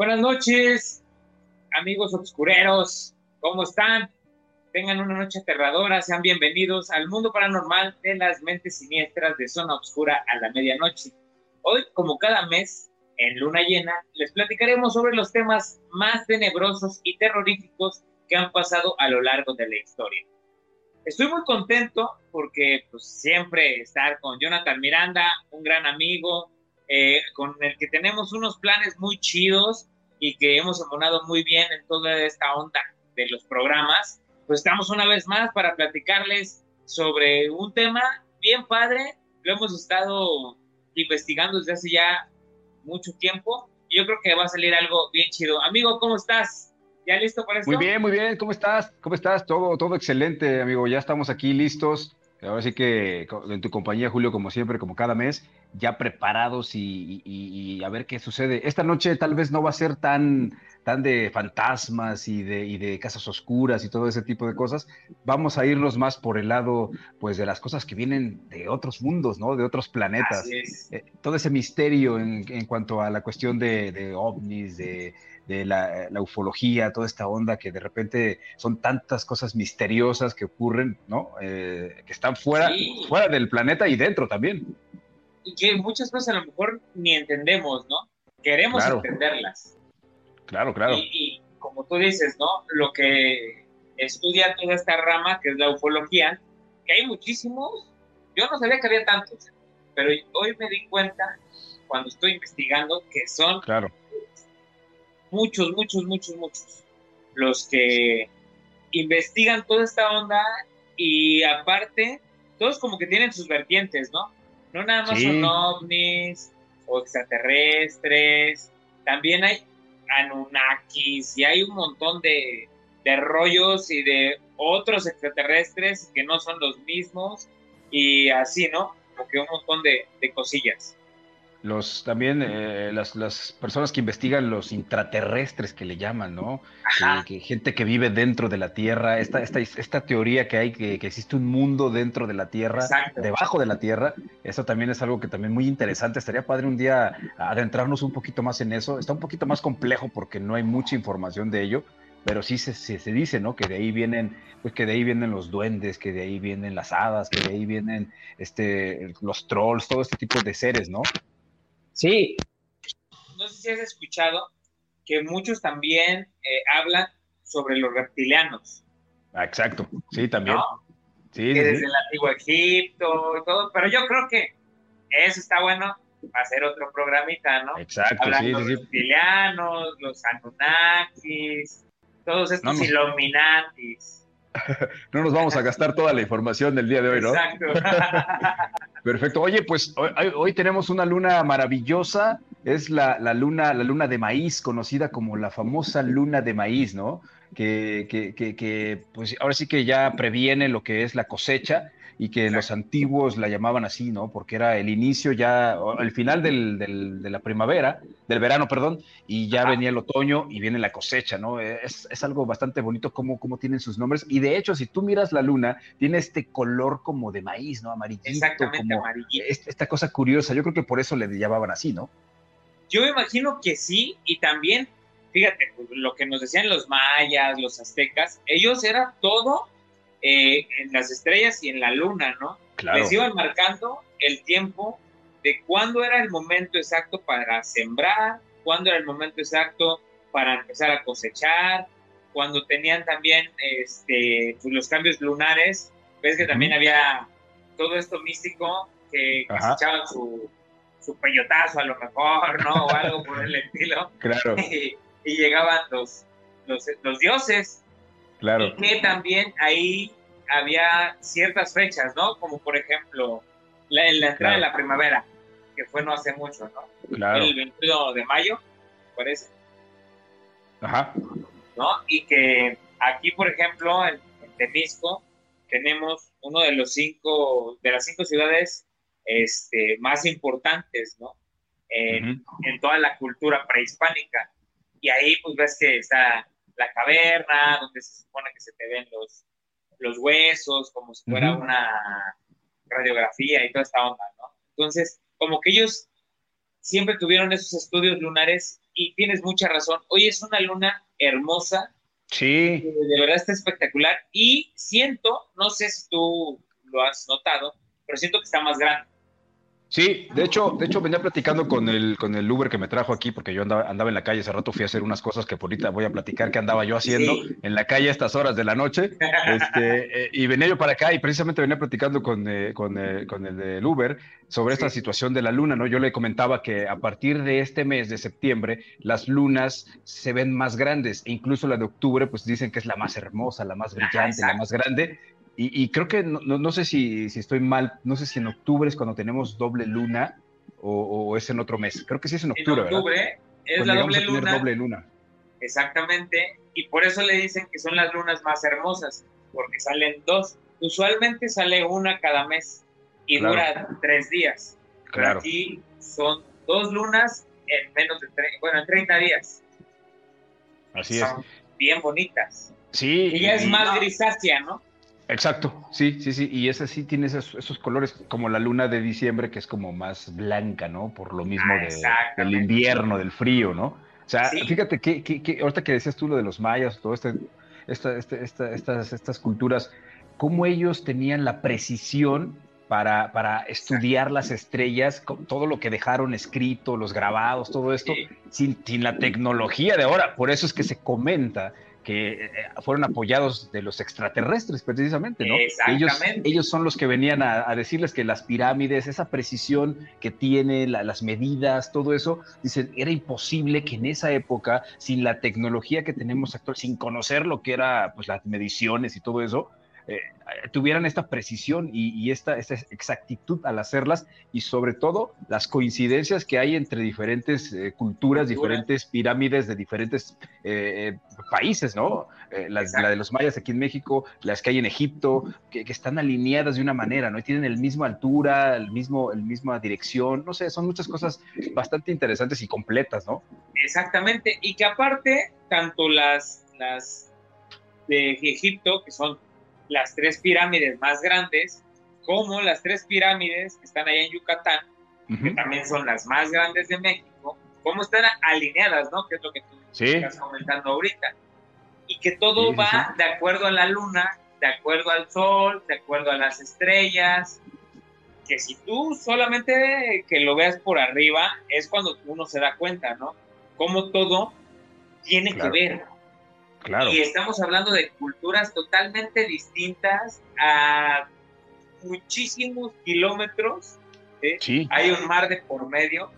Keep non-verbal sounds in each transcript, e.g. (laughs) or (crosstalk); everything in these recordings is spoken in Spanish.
Buenas noches, amigos obscureros, ¿cómo están? Tengan una noche aterradora, sean bienvenidos al mundo paranormal de las mentes siniestras de Zona Obscura a la medianoche. Hoy, como cada mes, en luna llena, les platicaremos sobre los temas más tenebrosos y terroríficos que han pasado a lo largo de la historia. Estoy muy contento porque pues, siempre estar con Jonathan Miranda, un gran amigo, eh, con el que tenemos unos planes muy chidos y que hemos abonado muy bien en toda esta onda de los programas, pues estamos una vez más para platicarles sobre un tema bien padre, lo hemos estado investigando desde hace ya mucho tiempo y yo creo que va a salir algo bien chido. Amigo, ¿cómo estás? ¿Ya listo para esto? Muy bien, muy bien. ¿Cómo estás? ¿Cómo estás? Todo, todo excelente, amigo. Ya estamos aquí listos. Ahora sí que en tu compañía, Julio, como siempre, como cada mes, ya preparados y, a ver qué sucede. Esta noche tal vez no va a ser tan, tan de fantasmas y de, de, casas oscuras y todo ese tipo de cosas. Vamos a irnos más por el lado, pues, de las cosas que vienen de otros mundos, ¿no? De otros planetas. Eh, todo ese misterio en, en, cuanto a la cuestión de, de ovnis, de, de la, ufología, toda esta onda que de repente son tantas cosas misteriosas que ocurren, ¿no? Eh, que están fuera, fuera del planeta y dentro también. Y que muchas veces a lo mejor ni entendemos, ¿no? Queremos entenderlas. Claro, claro. Y, como tú dices, ¿no? Lo que estudia toda esta rama, que es la ufología, que hay muchísimos, yo no sabía que había tantos, pero hoy me di cuenta, cuando estoy investigando, que son claro muchos, muchos, muchos, muchos, los que investigan toda esta onda y aparte, todos como que tienen sus vertientes, ¿no? No nada más son ovnis o extraterrestres, también hay Anunnakis y hay un montón de, de rollos y de otros extraterrestres que no son los mismos y así, ¿no? Como que un montón de, de cosillas los también eh, las, las, personas que investigan los intraterrestres que le llaman, ¿no? Que, gente que vive dentro de la Tierra, esta, esta, esta teoría que hay que, que, existe un mundo dentro de la Tierra, debajo de la Tierra, eso también es algo que también muy interesante. Estaría padre un día adentrarnos un poquito más en eso. Está un poquito más complejo porque no hay mucha información de ello, pero sí se, se, se, dice, ¿no? Que de ahí vienen, pues que de ahí vienen los duendes, que de ahí vienen las hadas, que de ahí vienen este, los trolls, todo este tipo de seres, ¿no? Sí. No sé si has escuchado que muchos también eh, hablan sobre los reptilianos. Ah, exacto, sí, también. Sí, desde el antiguo Egipto y todo, pero yo creo que eso está bueno hacer otro programita, ¿no? Exacto, sí, los reptilianos, los Anunnakis, todos estos no, Illuminatis. (laughs) no nos vamos a gastar toda la información del día de hoy, ¿no? Exacto. (laughs) Perfecto. Oye, pues hoy, tenemos una luna maravillosa. Es la, luna, la luna de maíz, conocida como la famosa luna de maíz, ¿no? Que, que, que, que, pues ahora sí que ya previene lo que es la cosecha y que los antiguos la llamaban así, ¿no? Porque era el inicio ya, el final del, de la primavera, del verano, perdón, y ya venía el otoño y viene la cosecha, ¿no? Es, es algo bastante bonito cómo, cómo, tienen sus nombres. Y de hecho, si tú miras la luna, tiene este color como de maíz, ¿no? Amarillito. Exactamente, como amarillito. Esta cosa curiosa, yo creo que por eso le llamaban así, ¿no? Yo me imagino que sí, y también, fíjate, pues, lo que nos decían los mayas, los aztecas, ellos era todo eh, en las estrellas y en la luna, ¿no? Claro. Les iban marcando el tiempo de cuándo era el momento exacto para sembrar, cuándo era el momento exacto para empezar a cosechar, cuando tenían también este, pues los cambios lunares, ves que también había todo esto místico que, que se echaban su, su peyotazo a lo mejor, ¿no? O algo por el estilo. (laughs) Claro. (laughs) Y, y llegaban los, los, los dioses Claro. Y que también ahí había ciertas fechas, ¿no? Como por ejemplo, la, la entrada de la primavera, que fue no hace mucho, ¿no? Claro. El 21 de mayo, parece. Ajá. ¿No? Y que aquí, por ejemplo, en, en Temisco, tenemos uno de los cinco, de las cinco ciudades este, más importantes, ¿no? En, uh -huh. en toda la cultura prehispánica. Y ahí, pues ves que está la caverna, donde se supone que se te ven los, los huesos, como si fuera uh -huh. una radiografía y toda esta onda, ¿no? Entonces, como que ellos siempre tuvieron esos estudios lunares y tienes mucha razón. Hoy es una luna hermosa. Sí. De verdad está espectacular. Y siento, no sé si tú lo has notado, pero siento que está más grande. Sí, de hecho, de hecho venía platicando con el, con el Uber que me trajo aquí, porque yo andaba, andaba en la calle hace rato, fui a hacer unas cosas que por ahorita voy a platicar que andaba yo haciendo en la calle a estas horas de la noche. Este, eh, y venía yo para acá y precisamente venía platicando con, eh, con, eh, con, el del Uber sobre esta situación de la luna, ¿no? Yo le comentaba que a partir de este mes de septiembre, las lunas se ven más grandes, e incluso la de octubre, pues dicen que es la más hermosa, la más brillante, la más grande, y, creo que no, no, sé si, si, estoy mal, no sé si en octubre es cuando tenemos doble luna o, es en otro mes. Creo que sí es en octubre. En octubre es la doble luna, doble luna. Exactamente. Y por eso le dicen que son las lunas más hermosas, porque salen dos. Usualmente sale una cada mes y dura tres días. Claro. aquí son dos lunas en menos de bueno, en 30 días. Así son Bien bonitas. Sí. Y ya es más grisácea, ¿no? Exacto, sí, sí, sí, y esa sí tiene esos, colores como la luna de diciembre que es como más blanca, ¿no? Por lo mismo del invierno, del frío, ¿no? O sea, fíjate que, que, ahorita que decías tú lo de los mayas, todo este, esta, este, esta, estas, estas culturas, cómo ellos tenían la precisión para, para estudiar las estrellas, todo lo que dejaron escrito, los grabados, todo esto, sin, sin la tecnología de ahora. Por eso es que se comenta que eh, fueron apoyados de los extraterrestres precisamente, ¿no? Ellos, ellos son los que venían a, decirles que las pirámides, esa precisión que tiene, las medidas, todo eso, dicen, era imposible que en esa época, sin la tecnología que tenemos actual, sin conocer lo que era pues las mediciones y todo eso, eh, tuvieran esta precisión y, esta, exactitud al hacerlas y sobre todo las coincidencias que hay entre diferentes eh, culturas, diferentes pirámides de diferentes eh, países, ¿no? la de los mayas aquí en México, las que hay en Egipto, que, están alineadas de una manera, ¿no? Y tienen el mismo altura, el mismo, el misma dirección, no sé, son muchas cosas bastante interesantes y completas, ¿no? Exactamente, y que aparte, tanto las, las de Egipto, que son las tres pirámides más grandes, como las tres pirámides que están allá en Yucatán, que también son las más grandes de México, cómo están alineadas, ¿no? Que es lo que tú estás comentando ahorita. Y que todo va de acuerdo a la luna, de acuerdo al sol, de acuerdo a las estrellas. Que si tú solamente que lo veas por arriba, es cuando uno se da cuenta, ¿no? Cómo todo tiene que ver. Y estamos hablando de culturas totalmente distintas a muchísimos kilómetros. Hay un mar de por medio.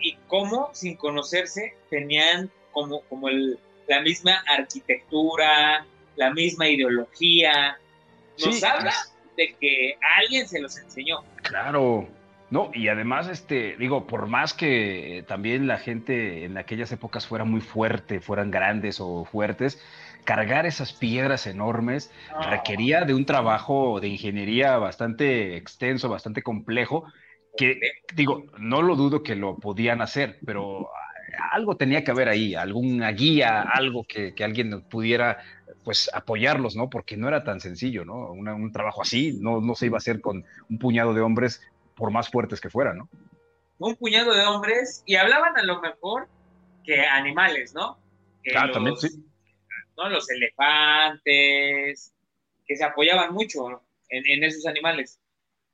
Y cómo, sin conocerse, tenían como, como el, la misma arquitectura, la misma ideología. Nos habla de que alguien se los enseñó. Claro, no, y además, este, digo, por más que también la gente en aquellas épocas fuera muy fuerte, fueran grandes o fuertes, cargar esas piedras enormes requería de un trabajo de ingeniería bastante extenso, bastante complejo, que digo, no lo dudo que lo podían hacer, pero algo tenía que haber ahí, alguna guía, algo que, alguien pudiera pues apoyarlos, ¿no? Porque no era tan sencillo, ¿no? un trabajo así no, no se iba a hacer con un puñado de hombres por más fuertes que fueran, ¿no? Un puñado de hombres y hablaban a lo mejor que animales, ¿no? ah, también sí. ¿no? Los elefantes, que se apoyaban mucho en, esos animales.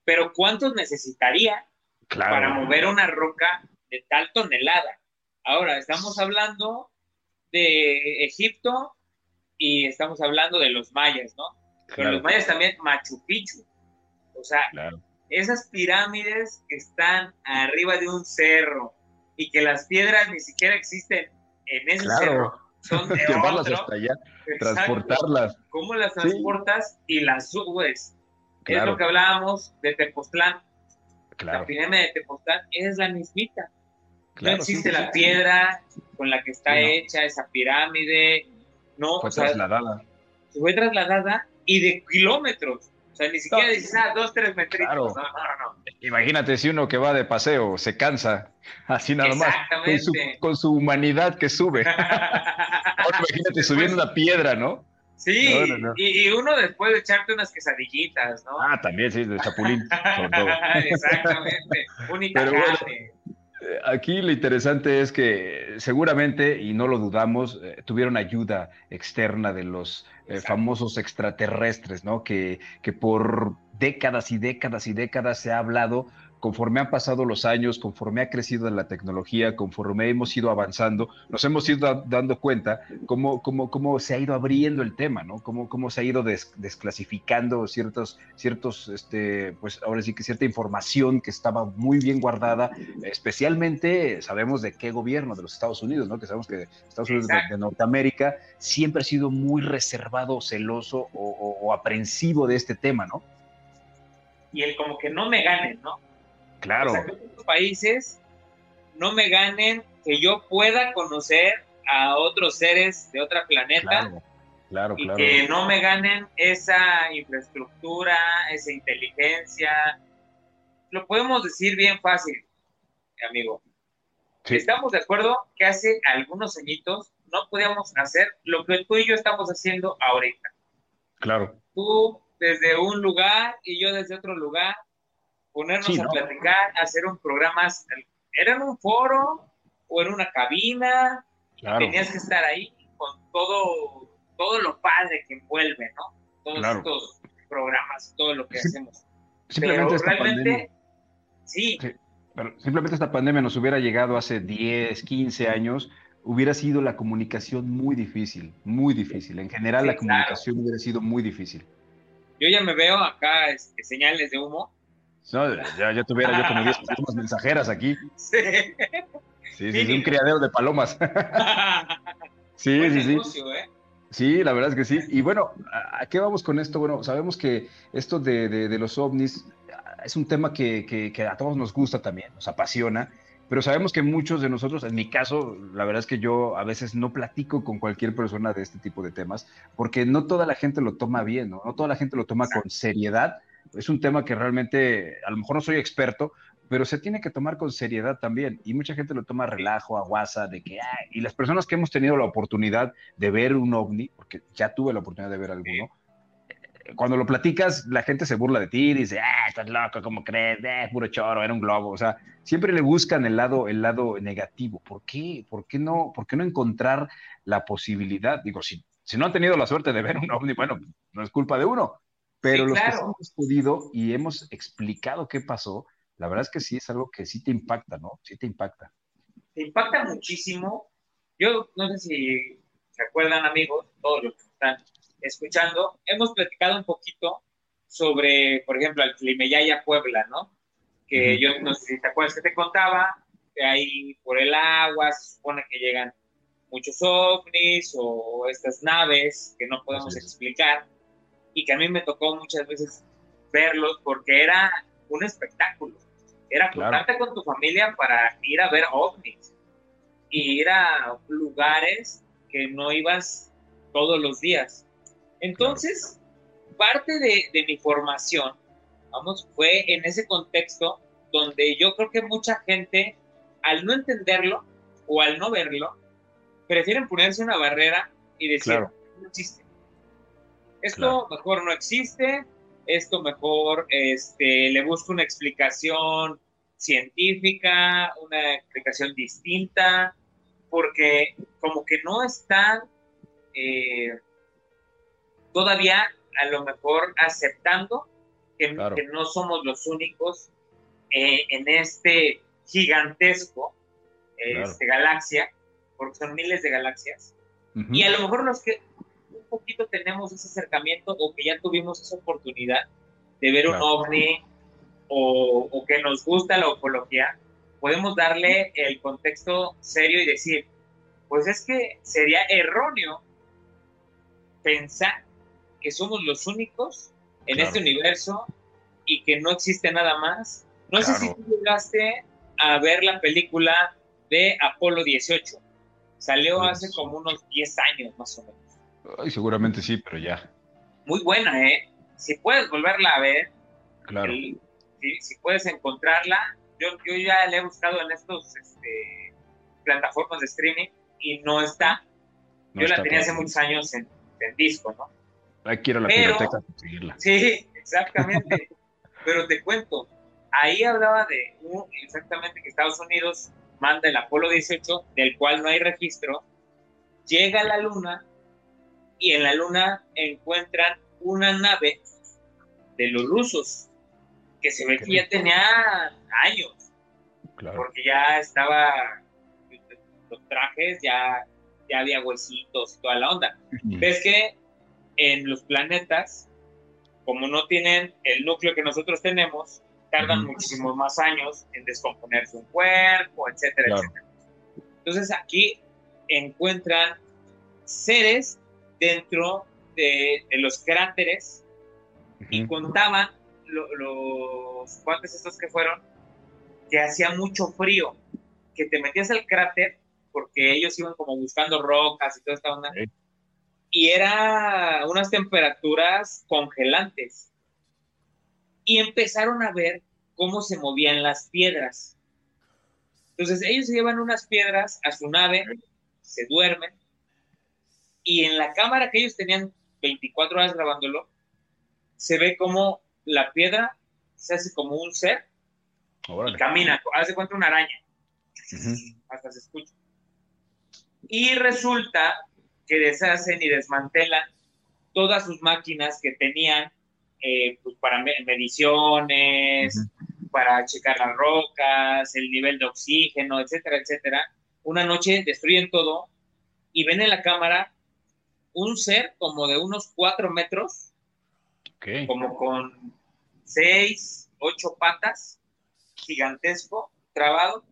Pero ¿cuántos necesitaría para mover una roca de tal tonelada? Ahora, estamos hablando de Egipto y estamos hablando de los mayas, ¿no? Pero los mayas también Machu Picchu. O sea, esas pirámides que están arriba de un cerro y que las piedras ni siquiera existen en ese cerro, son de (laughs) Llevarlas hasta allá, transportarlas. ¿Cómo las transportas y las subes? Es lo que hablábamos de Tepoztlán. La pirámide de Tepoztlán es la mismita. no existe la piedra con la que está hecha esa pirámide. No, fue trasladada. Fue trasladada y de kilómetros sea, ni siquiera dices, ah, dos, tres metritos. Claro. No, no, no. Imagínate si uno que va de paseo se cansa, así nada más, con su, con su humanidad que sube. (laughs) imagínate subiendo una piedra, ¿no? Sí, Y, uno después de echarte unas quesadillitas, ¿no? Ah, también, sí, de chapulín, sobre todo. (laughs) Exactamente, un Pero aquí lo interesante es que seguramente, y no lo dudamos, eh, tuvieron ayuda externa de los eh, famosos extraterrestres, ¿no? Que, que por décadas y décadas y décadas se ha hablado conforme han pasado los años, conforme ha crecido la tecnología, conforme hemos ido avanzando, nos hemos ido dando cuenta cómo, cómo, cómo se ha ido abriendo el tema, ¿no? Cómo, cómo se ha ido desclasificando ciertos, ciertos, este, pues ahora sí que cierta información que estaba muy bien guardada, especialmente sabemos de qué gobierno, de los Estados Unidos, ¿no? Que sabemos que Estados Unidos de, Norteamérica siempre ha sido muy reservado, celoso o, o aprensivo de este tema, ¿no? Y el como que no me ganen, ¿no? Claro. que otros países no me ganen que yo pueda conocer a otros seres de otro planeta. Claro, y que no me ganen esa infraestructura, esa inteligencia. Lo podemos decir bien fácil, amigo. Estamos de acuerdo que hace algunos añitos no podíamos hacer lo que tú y yo estamos haciendo ahorita. Claro. Tú desde un lugar y yo desde otro lugar, ponernos a platicar, hacer un programa, era en un foro o en una cabina, tenías que estar ahí con todo, todo lo padre que envuelve, ¿no? Todos estos programas, todo lo que hacemos. Simplemente esta realmente, sí. Pero simplemente esta pandemia nos hubiera llegado hace 10, 15 años, hubiera sido la comunicación muy difícil, muy difícil. En general, la comunicación hubiera sido muy difícil. Yo ya me veo acá este, señales de humo no, ya, ya tuviera yo como 10 (laughs) palomas mensajeras aquí. Sí. Sí, sí, un criadero de palomas. (laughs) sí, sí, sí. ¿eh? Sí, la verdad es que sí. Y bueno, ¿a qué vamos con esto? Bueno, sabemos que esto de, de, los ovnis es un tema que, que, que, a todos nos gusta también, nos apasiona, pero sabemos que muchos de nosotros, en mi caso, la verdad es que yo a veces no platico con cualquier persona de este tipo de temas, porque no toda la gente lo toma bien, ¿no? No toda la gente lo toma con seriedad es un tema que realmente, a lo mejor no soy experto, pero se tiene que tomar con seriedad también. Y mucha gente lo toma relajo, a guasa, de que, y las personas que hemos tenido la oportunidad de ver un ovni, porque ya tuve la oportunidad de ver alguno, cuando lo platicas, la gente se burla de ti, dice, ah, estás loco, ¿cómo crees? Eh, puro choro, era un globo. O sea, siempre le buscan el lado, el lado negativo. ¿Por qué? ¿Por qué no, por qué no encontrar la posibilidad? Digo, si, si no han tenido la suerte de ver un ovni, bueno, no es culpa de uno, pero los que hemos podido y hemos explicado qué pasó, la verdad es que sí es algo que sí te impacta, ¿no? Sí te impacta. Te impacta muchísimo. Yo no sé si se acuerdan, amigos, todos los que están escuchando, hemos platicado un poquito sobre, por ejemplo, el Climeyaya Puebla, ¿no? Que yo no sé si te acuerdas que te contaba, que ahí por el agua se supone que llegan muchos ovnis o estas naves que no podemos explicar y que a mí me tocó muchas veces verlos porque era un espectáculo. Era claro. con tu familia para ir a ver ovnis y ir a lugares que no ibas todos los días. Entonces, parte de, de, mi formación, vamos, fue en ese contexto donde yo creo que mucha gente, al no entenderlo o al no verlo, prefieren ponerse una barrera y decir, no existe. Esto mejor no existe, esto mejor este, le busco una explicación científica, una explicación distinta, porque como que no están eh, todavía a lo mejor aceptando que, no somos los únicos eh, en este gigantesco este, galaxia, porque son miles de galaxias, y a lo mejor los que poquito tenemos ese acercamiento o que ya tuvimos esa oportunidad de ver un ovni o, que nos gusta la ufología, podemos darle el contexto serio y decir, pues es que sería erróneo pensar que somos los únicos en este universo y que no existe nada más. No sé si tú llegaste a ver la película de Apolo 18. Salió pues hace como unos 10 años más o menos. Ay, seguramente sí, pero ya. Muy buena, ¿eh? Si puedes volverla a ver, claro. si, puedes encontrarla, yo, yo ya la he buscado en estos este, plataformas de streaming y no está. yo la tenía hace muchos años en, disco, ¿no? Hay que ir a la biblioteca a conseguirla. Sí, exactamente. (laughs) pero te cuento, ahí hablaba de exactamente que Estados Unidos manda el Apolo 18, del cual no hay registro, llega a la Luna y en la Luna encuentran una nave de los rusos, que se ve que ya tenía años, porque ya estaba, los trajes ya, ya había huesitos y toda la onda. Ves que en los planetas, como no tienen el núcleo que nosotros tenemos, tardan muchísimos más años en descomponerse un cuerpo, etcétera, etcétera. Entonces aquí encuentran seres dentro de, los cráteres y contaban los cuates estos que fueron que hacía mucho frío, que te metías al cráter porque ellos iban como buscando rocas y toda esta onda. Y era unas temperaturas congelantes. Y empezaron a ver cómo se movían las piedras. Entonces ellos se llevan unas piedras a su nave, se duermen, y en la cámara que ellos tenían 24 horas grabándolo, se ve como la piedra se hace como un ser y camina, hace cuenta una araña. Hasta se escucha. Y resulta que deshacen y desmantelan todas sus máquinas que tenían eh, pues, para mediciones, para checar las rocas, el nivel de oxígeno, etcétera, etcétera. Una noche destruyen todo y ven en la cámara un ser como de unos cuatro metros, como con seis, ocho patas, gigantesco, trabado,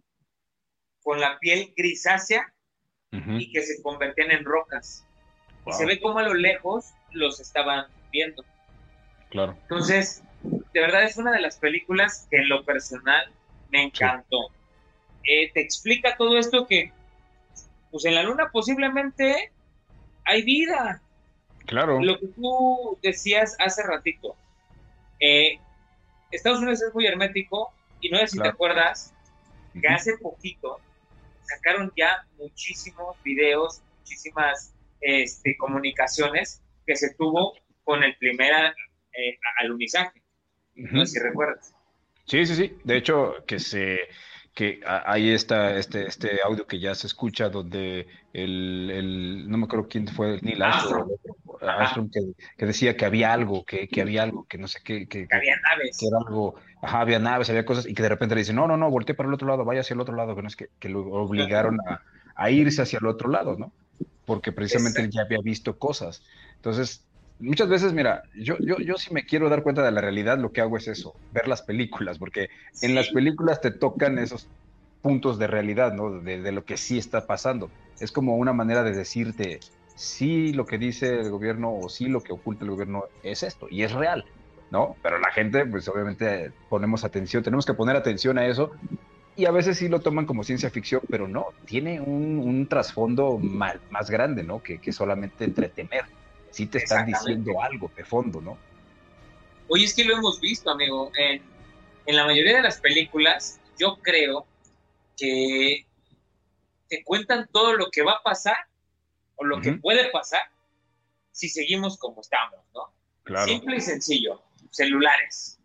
con la piel grisácea y que se convertían en rocas. se ve como a lo lejos los estaban viendo. Claro. Entonces, de verdad es una de las películas que en lo personal me encantó. Eh, te explica todo esto que, pues en la luna posiblemente hay vida. Claro. Lo que tú decías hace ratito. Eh, Estados Unidos es muy hermético y no sé si te acuerdas que hace poquito sacaron ya muchísimos videos, muchísimas este, comunicaciones que se tuvo con el primer eh, alunizaje. No sé si recuerdas. Sí, sí, sí. De hecho, que se que ahí está este, este audio que ya se escucha donde el, el no me acuerdo quién fue, Neil Armstrong, que, decía que había algo, que, que había algo, que no sé qué, que, había naves. Que era algo, ajá, había naves, había cosas, y que de repente le dicen, no, no, no, voltee para el otro lado, vaya hacia el otro lado, que no es que, que lo obligaron a, a, irse hacia el otro lado, ¿no? Porque precisamente él ya había visto cosas. Entonces, muchas veces, mira, yo, yo, yo si me quiero dar cuenta de la realidad, lo que hago es eso, ver las películas, porque en las películas te tocan esos puntos de realidad, ¿no? De, lo que sí está pasando. Es como una manera de decirte, sí lo que dice el gobierno o sí lo que oculta el gobierno es esto, y es real, ¿no? Pero la gente, pues obviamente ponemos atención, tenemos que poner atención a eso, y a veces sí lo toman como ciencia ficción, pero no, tiene un, trasfondo más, más, grande, ¿no? Que, que solamente entretener sí te están diciendo algo de fondo, ¿no? Oye, es que lo hemos visto, amigo. En, la mayoría de las películas, yo creo que te cuentan todo lo que va a pasar o lo que puede pasar si seguimos como estamos, ¿no? Claro. Simple y sencillo, celulares.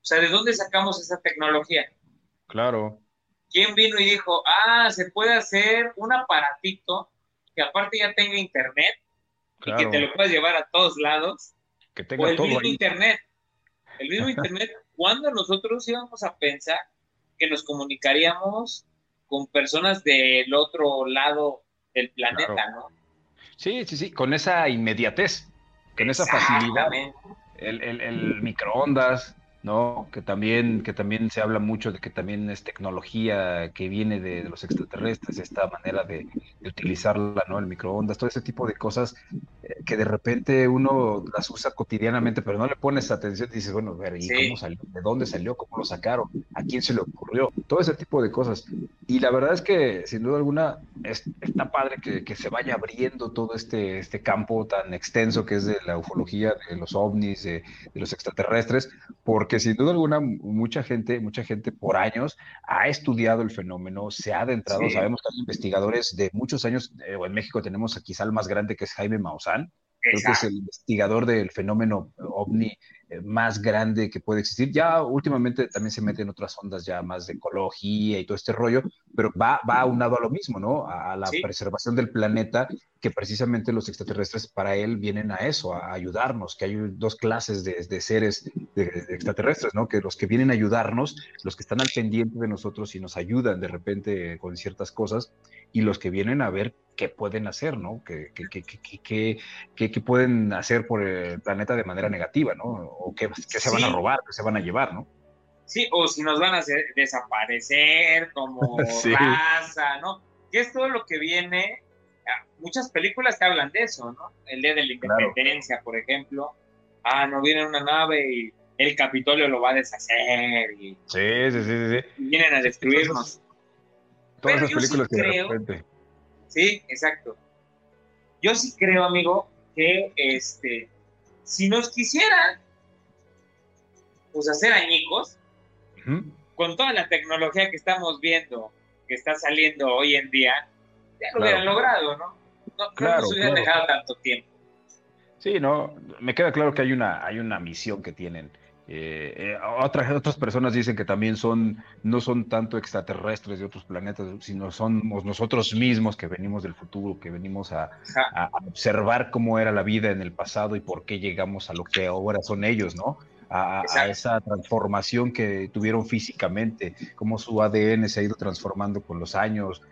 O sea, ¿de dónde sacamos esa tecnología? Claro. ¿Quién vino y dijo, ah, se puede hacer un aparatito que aparte ya tenga internet y que te lo puedas llevar a todos lados. Que tenga o el mismo Internet. El mismo (laughs) Internet, ¿cuándo nosotros íbamos a pensar que nos comunicaríamos con personas del otro lado del planeta, ¿no? Sí, sí, sí, con esa inmediatez, con esa facilidad. El, el, el microondas, ¿no? Que también, que también se habla mucho de que también es tecnología que viene de, los extraterrestres, esta manera de, utilizarla, ¿no? El microondas, todo ese tipo de cosas eh, que de repente uno las usa cotidianamente, pero no le pones atención y dices, bueno, ver, ¿y cómo salió? ¿De dónde salió? ¿Cómo lo sacaron? ¿A quién se le ocurrió? Todo ese tipo de cosas. Y la verdad es que, sin duda alguna, está padre que, que, se vaya abriendo todo este, este campo tan extenso que es de la ufología, de los ovnis, de, de los extraterrestres, porque que sin duda alguna mucha gente, mucha gente por años ha estudiado el fenómeno, se ha adentrado, sabemos que hay investigadores de muchos años, eh, en México tenemos quizá el más grande que es Jaime Maussan, creo que es el investigador del fenómeno ovni más grande que puede existir. Ya últimamente también se mete en otras ondas ya más de ecología y todo este rollo, pero va, va aunado a lo mismo, ¿no? A, la preservación del planeta, que precisamente los extraterrestres para él vienen a eso, a ayudarnos, que hay dos clases de, seres extraterrestres, ¿no? Que los que vienen a ayudarnos, los que están al pendiente de nosotros y nos ayudan de repente con ciertas cosas, y los que vienen a ver qué pueden hacer, ¿no? ¿Qué, qué, pueden hacer por el planeta de manera negativa, ¿no? O qué, se van a robar, qué se van a llevar, ¿no? Sí, o si nos van a hacer desaparecer como (laughs) raza, ¿no? Que es todo lo que viene. Ah, muchas películas te hablan de eso, ¿no? El Día de la Independencia, por ejemplo. Ah, no viene una nave y el Capitolio lo va a deshacer. Y, sí, sí, sí, sí. vienen a destruirnos. todas las películas que creo, de repente Sí, exacto. Yo sí creo, amigo, que este, si nos quisieran pues hacer añicos, con toda la tecnología que estamos viendo, que está saliendo hoy en día, ya lo hubieran logrado, ¿no? No, claro, nos hubieran dejado tanto tiempo. Sí, no, me queda claro que hay una, hay una misión que tienen eh, eh, otras, otras personas dicen que también son, no son tanto extraterrestres de otros planetas, sino somos nosotros mismos que venimos del futuro, que venimos a, observar cómo era la vida en el pasado y por qué llegamos a lo que ahora son ellos, ¿no? A, a, esa transformación que tuvieron físicamente, cómo su ADN se ha ido transformando con los años,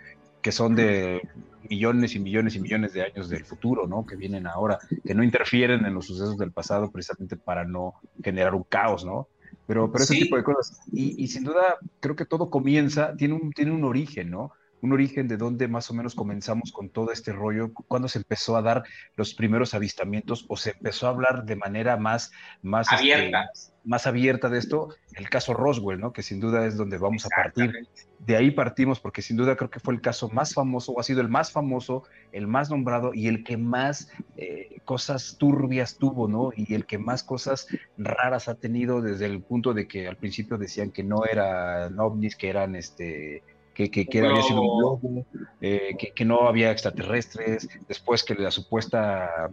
que son de millones y millones y millones de años del futuro, ¿no? Que vienen ahora, que no interfieren en los sucesos del pasado precisamente para no generar un caos, ¿no? Pero, pero ese tipo de cosas. Y, y, sin duda, creo que todo comienza, tiene un, tiene un origen, ¿no? Un origen de dónde más o menos comenzamos con todo este rollo, cuando se empezó a dar los primeros avistamientos o se empezó a hablar de manera más, más, este, abierta. más abierta de esto, el caso Roswell, ¿no? que sin duda es donde vamos a partir. De ahí partimos porque sin duda creo que fue el caso más famoso, o ha sido el más famoso, el más nombrado y el que más eh, cosas turbias tuvo, ¿no? Y el que más cosas raras ha tenido desde el punto de que al principio decían que no eran ovnis, que eran este que, que, había sido un globo, eh, que, no había extraterrestres, después que la supuesta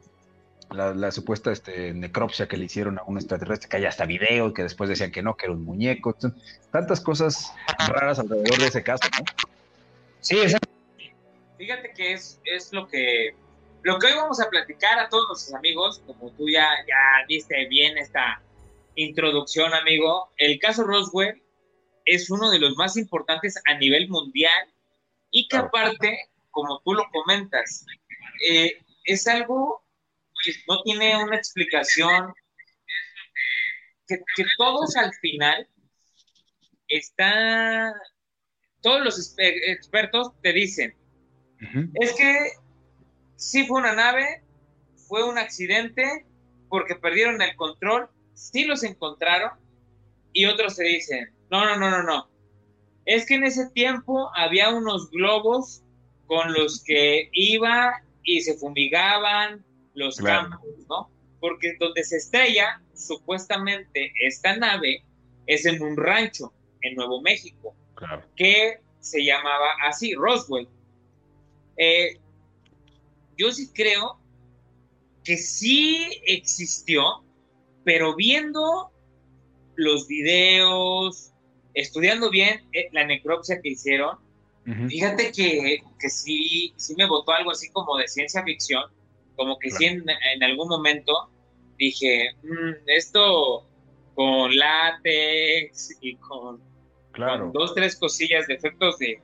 la, supuesta este, necropsia que le hicieron a un extraterrestre, que hay hasta video, y que después decían que no, que era un muñeco, tantas cosas raras alrededor de ese caso, ¿no? Sí, exacto. Fíjate que es, es lo que lo que hoy vamos a platicar a todos nuestros amigos, como tú ya, ya viste bien esta introducción, amigo, el caso Roswell es uno de los más importantes a nivel mundial y que aparte, como tú lo comentas, eh, es algo que no tiene una explicación, que, todos al final están, todos los expertos te dicen, es que sí fue una nave, fue un accidente, porque perdieron el control, sí los encontraron, y otros te dicen, no, no, no, no, no. Es que en ese tiempo había unos globos con los que iba y se fumigaban los campos, ¿no? Porque donde se estrella, supuestamente, esta nave es en un rancho en Nuevo México, que se llamaba así, Roswell. Eh, yo sí creo que sí existió, pero viendo los videos, estudiando bien eh, la necropsia que hicieron, fíjate que, que, sí, sí me votó algo así como de ciencia ficción, como que sí en, algún momento dije, mm, esto con látex y con, dos, tres cosillas de efectos de,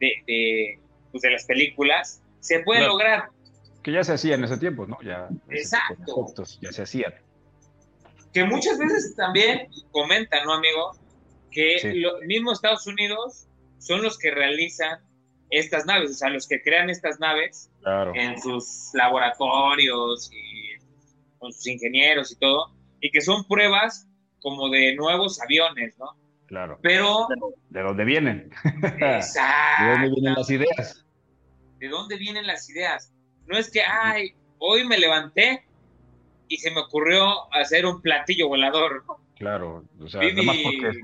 de, pues de las películas, se puede lograr. Que ya se hacía en ese tiempo, ¿no? Ya, Exacto. ya se hacían. Que muchas veces también comentan, ¿no, amigo? Que los mismos Estados Unidos son los que realizan estas naves, o sea, los que crean estas naves en sus laboratorios y con sus ingenieros y todo, y que son pruebas como de nuevos aviones, ¿no? Claro. Pero... ¿De dónde vienen? Exacto. ¿De dónde vienen las ideas? ¿De dónde vienen las ideas? No es que, ay, hoy me levanté y se me ocurrió hacer un platillo volador, ¿no? Claro, o sea,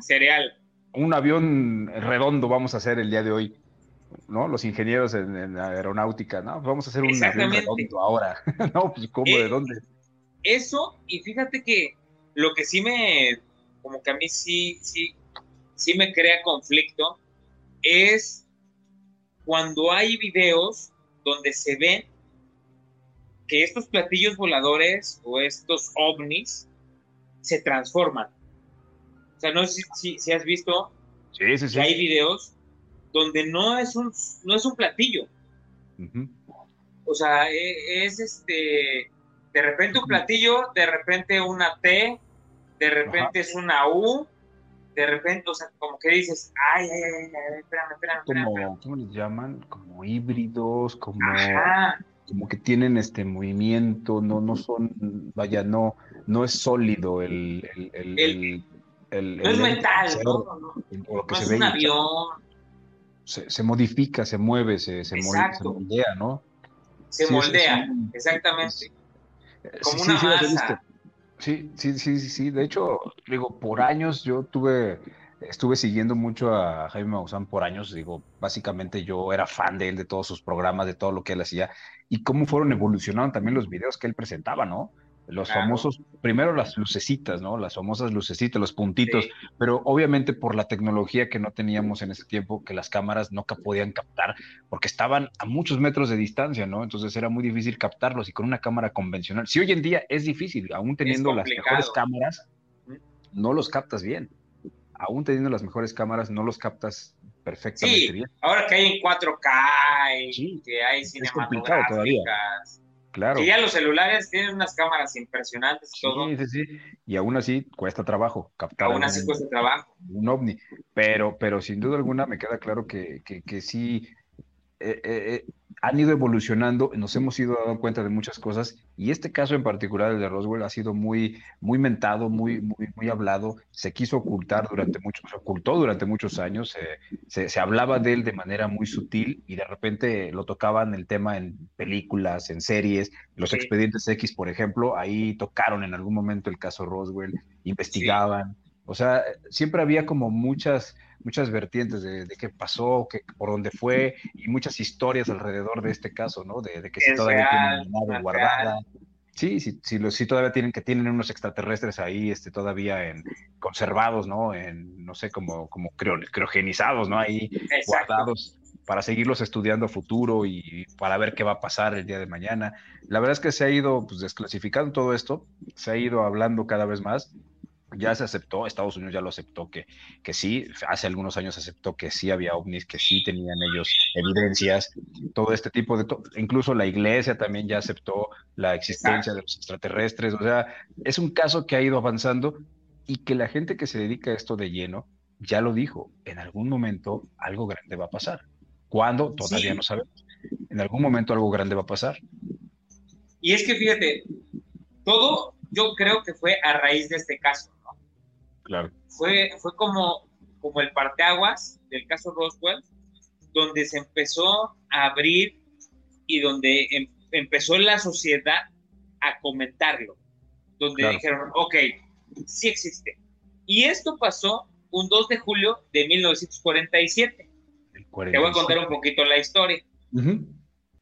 cereal. Un avión redondo vamos a hacer el día de hoy, ¿no? Los ingenieros en, aeronáutica, ¿no? Vamos a hacer un avión redondo ahora. (laughs) no, pues ¿cómo? ¿De eh, dónde? Eso, y fíjate que Lo que sí me, como que a mí sí, sí, sí me crea conflicto es cuando hay videos donde se ven que estos platillos voladores o estos ovnis se transforman. O sea, no sé si, si, has visto sí, sí, sí. que hay videos donde no es un, no es un platillo. O sea, e, es, este, de repente un platillo, de repente una T, de repente es una U, de repente, o sea, como que dices, ay, ay, ay, ay espérame, espérame, como, ¿Cómo les llaman? Como híbridos, como, como que tienen este movimiento, no, no son, vaya, no, no es sólido el... el, el, no es metal, ¿no? no, no. es un avión. Se, se, modifica, se mueve, se, se, moldea, ¿no? Se moldea, exactamente. Como una masa. Sí, sí, sí, sí, De hecho, digo, por años yo tuve, estuve siguiendo mucho a Jaime Maussan por años. Digo, básicamente yo era fan de él, de todos sus programas, de todo lo que él hacía y cómo fueron evolucionando también los videos que él presentaba, ¿no? Los famosos, primero las lucecitas, ¿no? Las famosas lucecitas, los puntitos, pero obviamente por la tecnología que no teníamos en ese tiempo, que las cámaras no podían captar, porque estaban a muchos metros de distancia, ¿no? Entonces era muy difícil captarlos y con una cámara convencional. Si hoy en día es difícil, aún teniendo las mejores cámaras, no los captas bien. Aún teniendo las mejores cámaras, no los captas perfectamente sí, bien. Ahora que hay en 4K y que hay cinematográficas Claro. Y ya los celulares tienen unas cámaras impresionantes y todo. Sí, sí, sí. Y aún así cuesta trabajo captar. Aún así cuesta trabajo. Un ovni. Pero, pero sin duda alguna me queda claro que, que, que sí eh, eh, eh, han ido evolucionando, nos hemos ido dando cuenta de muchas cosas y este caso en particular, el de Roswell, ha sido muy, muy mentado, muy, muy, muy hablado, se quiso ocultar durante muchos, se ocultó durante muchos años, se, se, hablaba de él de manera muy sutil y de repente lo tocaban el tema en películas, en series, los expedientes X, por ejemplo, ahí tocaron en algún momento el caso Roswell, investigaban, o sea, siempre había como muchas muchas vertientes de, qué pasó, qué, por dónde fue, y muchas historias alrededor de este caso, ¿no? De, que si todavía tienen nave guardada. Sí, sí, sí, todavía tienen que tienen unos extraterrestres ahí, este, todavía en, conservados, ¿no? En, no sé, como, como criogenizados, ¿no? Ahí guardados para seguirlos estudiando a futuro y para ver qué va a pasar el día de mañana. La verdad es que se ha ido pues, desclasificando todo esto, se ha ido hablando cada vez más ya se aceptó, Estados Unidos ya lo aceptó que, que sí, hace algunos años aceptó que sí había ovnis, que sí tenían ellos evidencias, todo este tipo de, incluso la iglesia también ya aceptó la existencia de los extraterrestres, o sea, es un caso que ha ido avanzando y que la gente que se dedica a esto de lleno ya lo dijo, en algún momento algo grande va a pasar. ¿Cuándo? Todavía no sabemos. En algún momento algo grande va a pasar. Y es que fíjate, todo yo creo que fue a raíz de este caso. Fue, fue como, como el parteaguas del caso Roswell, donde se empezó a abrir y donde em, empezó la sociedad a comentarlo, donde dijeron, ok, sí existe. Y esto pasó un 2 de julio de 1947. Te voy a contar un poquito la historia.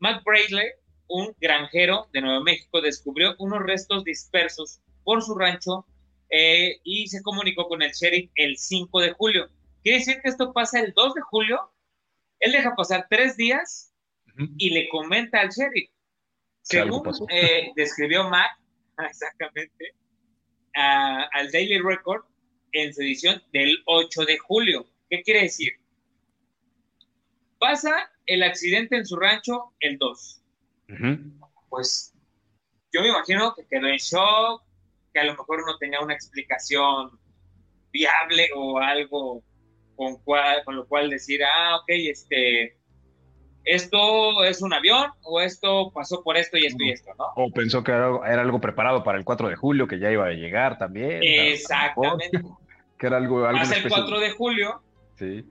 Matt Brayley, un granjero de Nuevo México, descubrió unos restos dispersos por su rancho eh, y se comunicó con el sheriff el 5 de julio. Quiere decir que esto pasa el 2 de julio, él deja pasar tres días y le comenta al sheriff. Según eh, describió Matt, (laughs) exactamente, al Daily Record en su edición del 8 de julio. ¿Qué quiere decir? Pasa el accidente en su rancho el 2. Pues yo me imagino que quedó en shock, que a lo mejor no tenía una explicación viable o algo con, cual, con lo cual decir, ah, ok, este, esto es un avión o esto pasó por esto y esto y esto, ¿no? O pensó que era, algo preparado para el 4 de julio, que ya iba a llegar también. Exactamente. que era algo, algo Pasa el 4 de julio sí.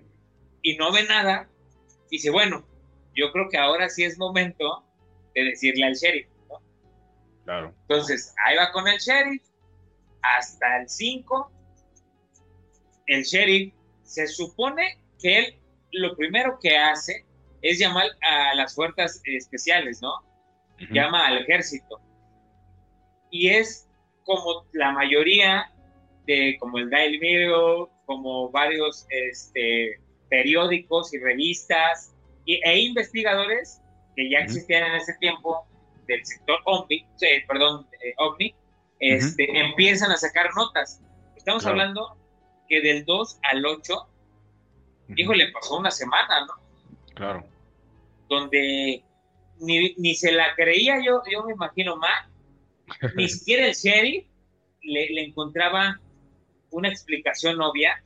y no ve nada. Y dice, bueno, yo creo que ahora sí es momento de decirle al sheriff, ¿no? Claro. Entonces, ahí va con el sheriff, hasta el 5, el sheriff se supone que él lo primero que hace es llamar a las fuerzas especiales, ¿no? Llama al ejército. Y es como la mayoría de, como el Daily Mirror, como varios este, periódicos y revistas e investigadores que ya existían en ese tiempo del sector OVNI, perdón, eh, OVNI, este, empiezan a sacar notas. Estamos hablando que del 2 al 8, hijo, le pasó una semana, ¿no? Claro. Donde ni, ni se la creía yo, yo me imagino más, ni (laughs) siquiera el sheriff le, le, encontraba una explicación obvia.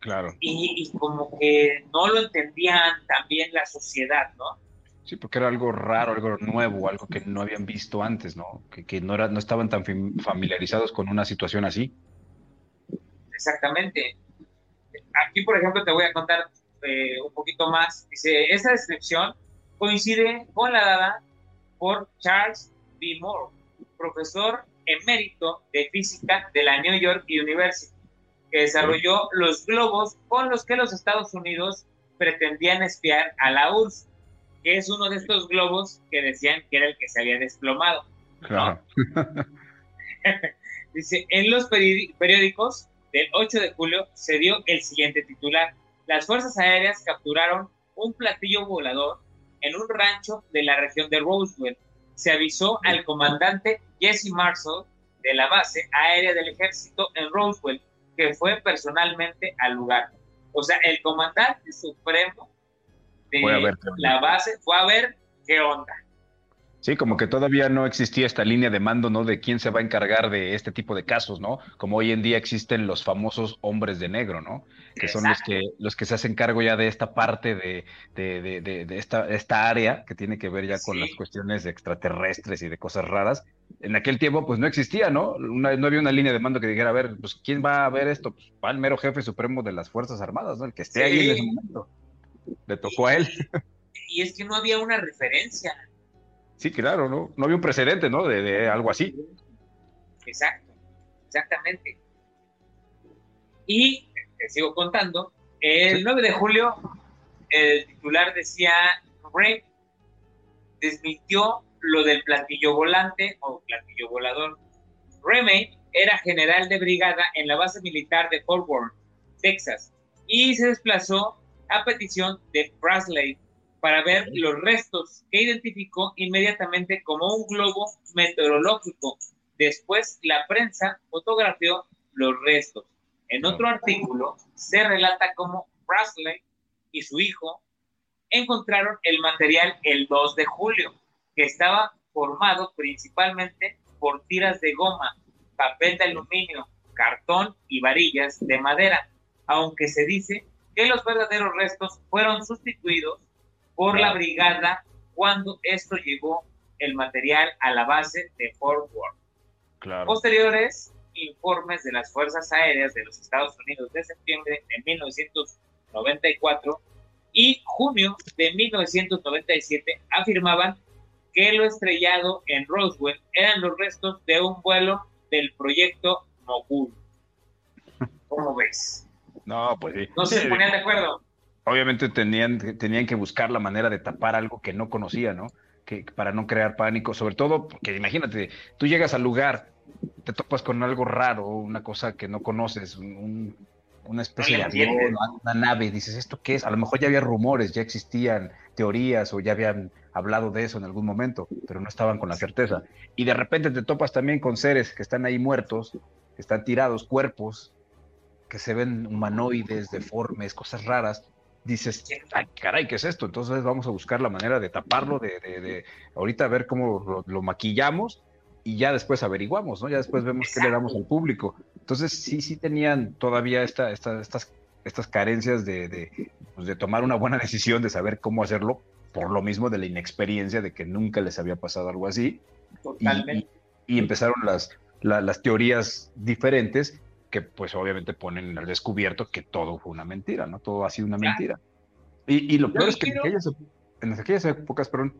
Claro. Y, y, como que no lo entendían también la sociedad, ¿no? Sí, porque era algo raro, algo nuevo, algo que no habían visto antes, ¿no? Que, que no, era, no estaban tan familiarizados con una situación así. Exactamente. Aquí, por ejemplo, te voy a contar eh, un poquito más. Dice, esta descripción coincide con la dada por Charles B. Moore, profesor emérito de física de la New York University, que desarrolló los globos con los que los Estados Unidos pretendían espiar a la URSS, que es uno de estos globos que decían que era el que se había desplomado. (laughs) Dice, en los periódicos del 8 de julio se dio el siguiente titular. Las fuerzas aéreas capturaron un platillo volador en un rancho de la región de Roswell. Se avisó al comandante Jesse Marshall de la base aérea del ejército en Roswell, que fue personalmente al lugar. O sea, el comandante supremo de la base fue a ver qué onda. Sí, como que todavía no existía esta línea de mando, ¿no? De quién se va a encargar de este tipo de casos, ¿no? Como hoy en día existen los famosos hombres de negro, ¿no? Que son los que, los que se hacen cargo ya de esta parte de, de, de, de esta, esta área que tiene que ver ya con las cuestiones extraterrestres y de cosas raras. En aquel tiempo, pues no existía, ¿no? no había una línea de mando que dijera, a ver, pues ¿quién va a ver esto? Pues va el mero jefe supremo de las Fuerzas Armadas, ¿no? El que esté ahí en ese momento. Le tocó a él. Y es que no había una referencia Sí, claro, ¿no? No había un precedente, ¿no? De, algo así. Exacto, exactamente. Y te sigo contando, el 9 de julio el titular decía, Ray desmintió lo del platillo volante o platillo volador. Remey era general de brigada en la base militar de Fort Worth, Texas, y se desplazó a petición de Brasley para ver los restos que identificó inmediatamente como un globo meteorológico. Después la prensa fotografió los restos. En otro artículo se relata cómo Brasley y su hijo encontraron el material el 2 de julio, que estaba formado principalmente por tiras de goma, papel de aluminio, cartón y varillas de madera, aunque se dice que los verdaderos restos fueron sustituidos por la brigada cuando esto llegó el material a la base de Fort Worth. Posteriores informes de las Fuerzas Aéreas de los Estados Unidos de septiembre de 1994 y junio de 1997 afirmaban que lo estrellado en Roswell eran los restos de un vuelo del proyecto Mogul. ¿Cómo ves? No, pues sí. No se ponían de acuerdo obviamente tenían, tenían que buscar la manera de tapar algo que no conocía, ¿no? Que, para no crear pánico, sobre todo porque imagínate, tú llegas al lugar, te topas con algo raro, una cosa que no conoces, una especie de avión, una nave, dices, ¿esto qué es? A lo mejor ya había rumores, ya existían teorías o ya habían hablado de eso en algún momento, pero no estaban con la certeza. Y de repente te topas también con seres que están ahí muertos, que están tirados, cuerpos que se ven humanoides, deformes, cosas raras, dices, ay, caray, ¿qué es esto? Entonces vamos a buscar la manera de taparlo, de, de, de ahorita ver cómo lo, maquillamos y ya después averiguamos, ¿no? Ya después vemos qué le damos al público. Entonces sí, sí tenían todavía esta, esta, estas, estas carencias de, pues, de, tomar una buena (laughs) decisión, de saber cómo hacerlo, por lo mismo de la inexperiencia de que nunca les había pasado algo así. Totalmente. Y, empezaron las, las teorías diferentes que pues obviamente ponen al descubierto que todo fue una mentira, ¿no? Todo ha sido una mentira. Y, lo peor es que en, aquellas, épocas, perdón,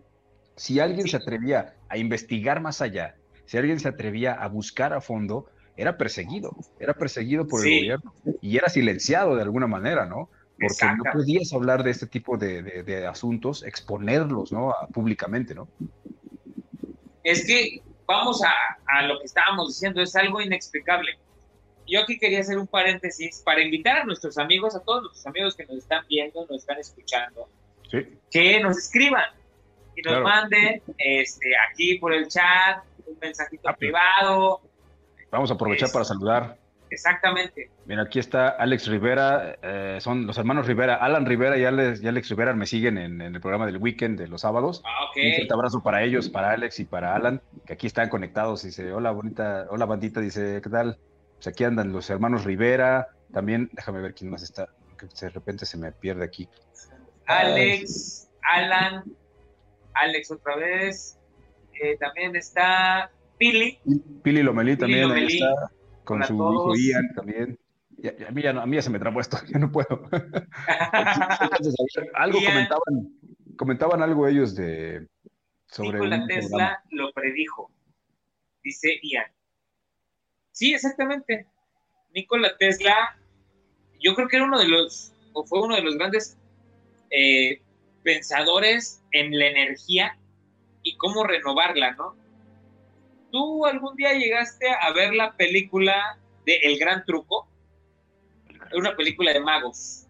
si alguien se atrevía a investigar más allá, si alguien se atrevía a buscar a fondo, era perseguido, era perseguido por el gobierno y era silenciado de alguna manera, ¿no? Porque no podías hablar de este tipo de, asuntos, exponerlos, ¿no? públicamente, ¿no? Es que vamos a, a lo que estábamos diciendo, es algo inexplicable. Yo aquí quería hacer un paréntesis para invitar a nuestros amigos, a todos nuestros amigos que nos están viendo, nos están escuchando, que nos escriban y nos manden este, aquí por el chat un mensajito ah, privado. Vamos a aprovechar para saludar. Exactamente. Mira, aquí está Alex Rivera, eh, son los hermanos Rivera, Alan Rivera y Alex, y Alex Rivera me siguen en, el programa del weekend de los sábados. Ah, Un fuerte abrazo para ellos, para Alex y para Alan, que aquí están conectados. Dice, hola bonita, hola bandita, dice, ¿qué tal? Pues aquí andan los hermanos Rivera, también, déjame ver quién más está, que de repente se me pierde aquí. Alex, Alan, Alex otra vez, eh, también está Pili. Pili Lomelí también está, con su hijo Ian también. a, mí ya a mí ya se me trabó esto, (laughs) ya no puedo. (laughs) algo comentaban, comentaban algo ellos de sobre Nikola Tesla lo predijo, dice Ian. Sí, exactamente. Nikola Tesla, yo creo que era uno de los, o fue uno de los grandes eh, pensadores en la energía y cómo renovarla, ¿no? ¿Tú algún día llegaste a ver la película de El Gran Truco? Una película de magos.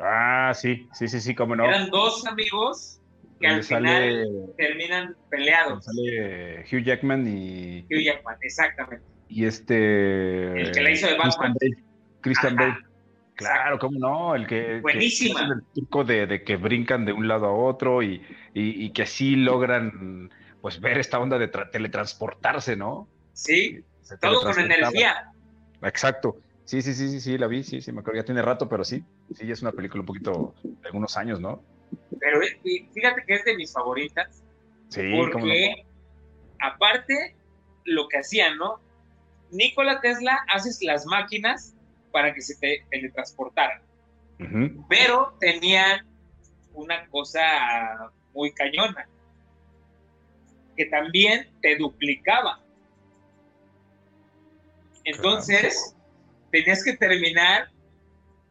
Ah, sí, sí, sí, sí, cómo no. Eran dos amigos que al final terminan peleados. Sale Hugh Jackman y. Hugh Jackman, exactamente. Y este. El que la hizo de Batman. Christian Bale. Claro, cómo no, el que, Buenísima. el truco de, que brincan de un lado a otro y, que así logran pues ver esta onda de teletransportarse, ¿no? Sí, todo con energía. Exacto. Sí, sí, sí, sí, sí, la vi, sí, sí, me acuerdo, ya tiene rato, pero sí, sí, es una película un poquito de algunos años, ¿no? Pero fíjate que es de mis favoritas. Sí, porque aparte lo que hacían, ¿no? Nikola Tesla haces las máquinas para que se te teletransportaran. Pero tenían una cosa muy cañona, que también te duplicaba. Entonces, tenías que terminar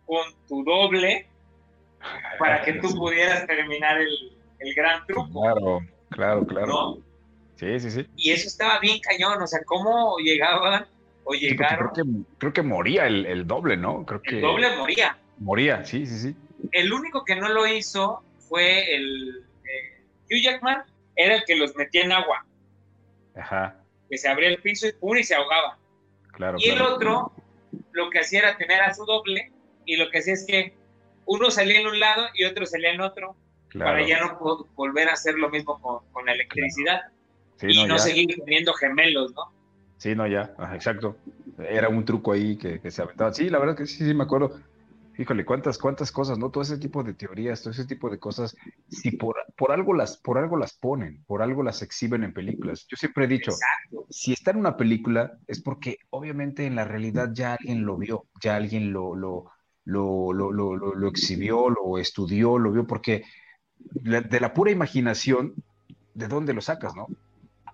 con tu doble para que tú pudieras terminar el, gran truco. Claro, claro, claro. Sí, sí, sí. Y eso estaba bien cañón, o sea, cómo llegaban o llegaron. creo, que, creo que moría el, doble, ¿no? Creo que el doble moría. Moría, sí, sí, sí. El único que no lo hizo fue el eh, Hugh Jackman, era el que los metía en agua. Ajá. Que se abría el piso y y se ahogaba. Claro. Y el otro, lo que hacía era tener a su doble, y lo que hacía es que uno salía en un lado y otro salía en otro, para ya no volver a hacer lo mismo con, la electricidad. Y no, seguir teniendo gemelos, ¿no? Sí, no, ya, exacto. Era un truco ahí que, se aventaba. Sí, la verdad que sí, sí, me acuerdo. Híjole, cuántas, cuántas cosas, ¿no? Todo ese tipo de teorías, todo ese tipo de cosas, si por, por, algo las, por algo las ponen, por algo las exhiben en películas. Yo siempre he dicho, si está en una película es porque obviamente en la realidad ya alguien lo vio, ya alguien lo, lo, lo, lo, lo, lo exhibió, lo estudió, lo vio, porque de la pura imaginación, ¿de dónde lo sacas, no?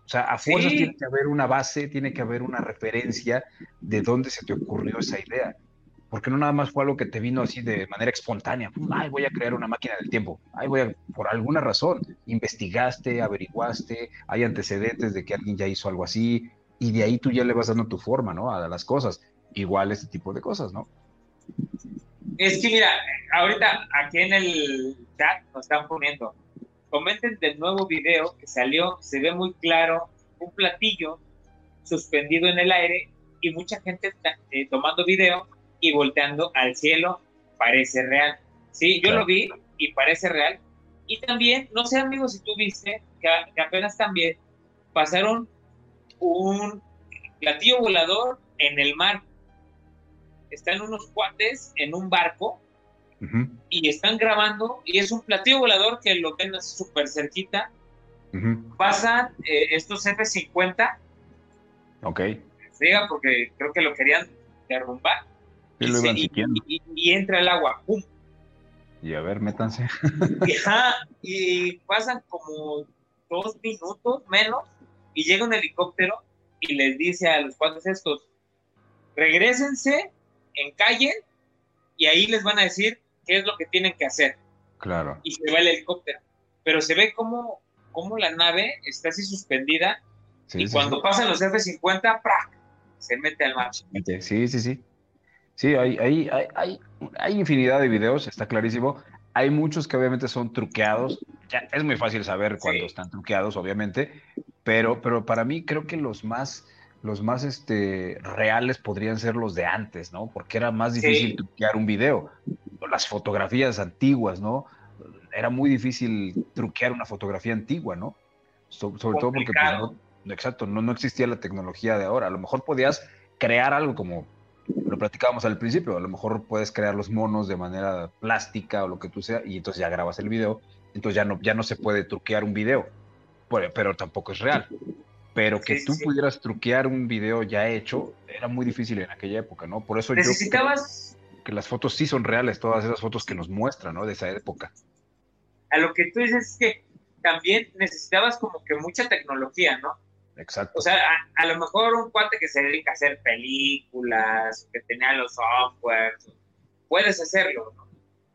O sea, a fuerzas tiene que haber una base, tiene que haber una referencia de dónde se te ocurrió esa idea. Porque no nada más fue algo que te vino así de manera espontánea. Ay, voy a crear una máquina del tiempo. Ay, voy a, por alguna razón, investigaste, averiguaste, hay antecedentes de que alguien ya hizo algo así, y de ahí tú ya le vas dando tu forma, ¿no? A las cosas. Igual este tipo de cosas, ¿no? Es que mira, ahorita aquí en el chat nos están poniendo, comenten del nuevo video que salió, se ve muy claro un platillo suspendido en el aire y mucha gente eh, tomando video y volteando al cielo, parece real. Sí, yo lo vi y parece real. Y también, no sé amigos si tú viste que, que apenas también pasaron un platillo volador en el mar. Están unos cuates en un barco y están grabando y es un platillo volador que lo ven súper cerquita. Pasan eh, estos F-50. Ok. Diga porque creo que lo querían derrumbar. y, entra el agua. ¡Pum! Y a ver, métanse. y pasan como dos minutos menos y llega un helicóptero y les dice a los cuatro estos, regresense, encallen y ahí les van a decir qué es lo que tienen que hacer. Claro. Y se va el helicóptero. Pero se ve como, como la nave está así suspendida y cuando pasan los F-50, se mete al mar. Sí, sí, sí. Sí, hay, hay, hay, hay, infinidad de videos, está clarísimo. Hay muchos que obviamente son truqueados. Ya, es muy fácil saber cuándo están truqueados, obviamente, pero, pero para mí creo que los más, los más este, reales podrían ser los de antes, ¿no? Porque era más difícil truquear un video. Las fotografías antiguas, ¿no? Era muy difícil truquear una fotografía antigua, ¿no? sobre todo porque, pues, no, exacto, no, no existía la tecnología de ahora. A lo mejor podías crear algo como lo platicábamos al principio, a lo mejor puedes crear los monos de manera plástica o lo que tú sea, y entonces ya grabas el video, entonces ya no, ya no se puede truquear un video, pero, tampoco es real. Pero que tú pudieras truquear un video ya hecho era muy difícil en aquella época, ¿no? Por eso Necesitabas... yo que las fotos sí son reales, todas esas fotos que nos muestran, ¿no? De esa época. A lo que tú dices es que también necesitabas como que mucha tecnología, ¿no? Exacto. O sea, a, lo mejor un cuate que se dedica a hacer películas, que tenía los softwares, puedes hacerlo, ¿no?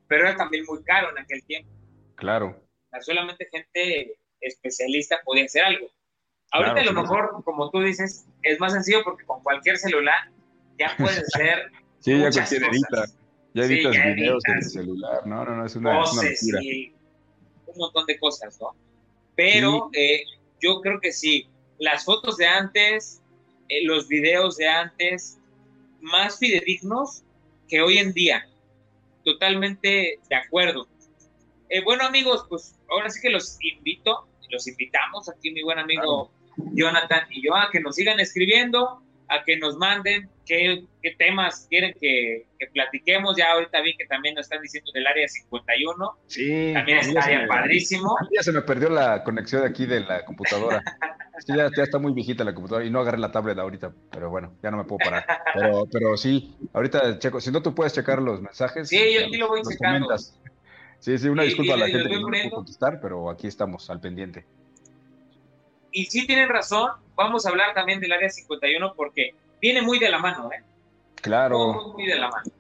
Pero era también muy caro en aquel tiempo. Claro. solamente gente especialista podía hacer algo. Ahorita a lo mejor, como tú dices, es más sencillo porque con cualquier celular ya (laughs) puedes hacer. sí, ya cualquier edita. Ya editas videos en el celular. No, no, no, es una, Sí, un montón de cosas, ¿no? Pero eh, yo creo que sí, las fotos de antes, eh, los videos de antes, más fidedignos que hoy en día. Totalmente de acuerdo. Eh, bueno, amigos, pues ahora sí que los invito, los invitamos aquí, mi buen amigo Jonathan y yo, a que nos sigan escribiendo, a que nos manden qué, temas quieren que, platiquemos. Ya ahorita vi que también nos están diciendo del área 51. Sí. También estaría padrísimo. Ya se me perdió la conexión de aquí de la computadora. ya, está muy viejita la computadora y no agarré la tablet ahorita, pero bueno, ya no me puedo parar. Pero, pero sí, ahorita checo. Si no, tú puedes checar los mensajes. Sí, yo aquí lo voy checando. Sí, sí, una disculpa a la gente que no pudo contestar, pero aquí estamos al pendiente. Y sí tienen razón, vamos a hablar también del área 51 porque viene muy de la mano, ¿eh? Claro. Muy, de la mano.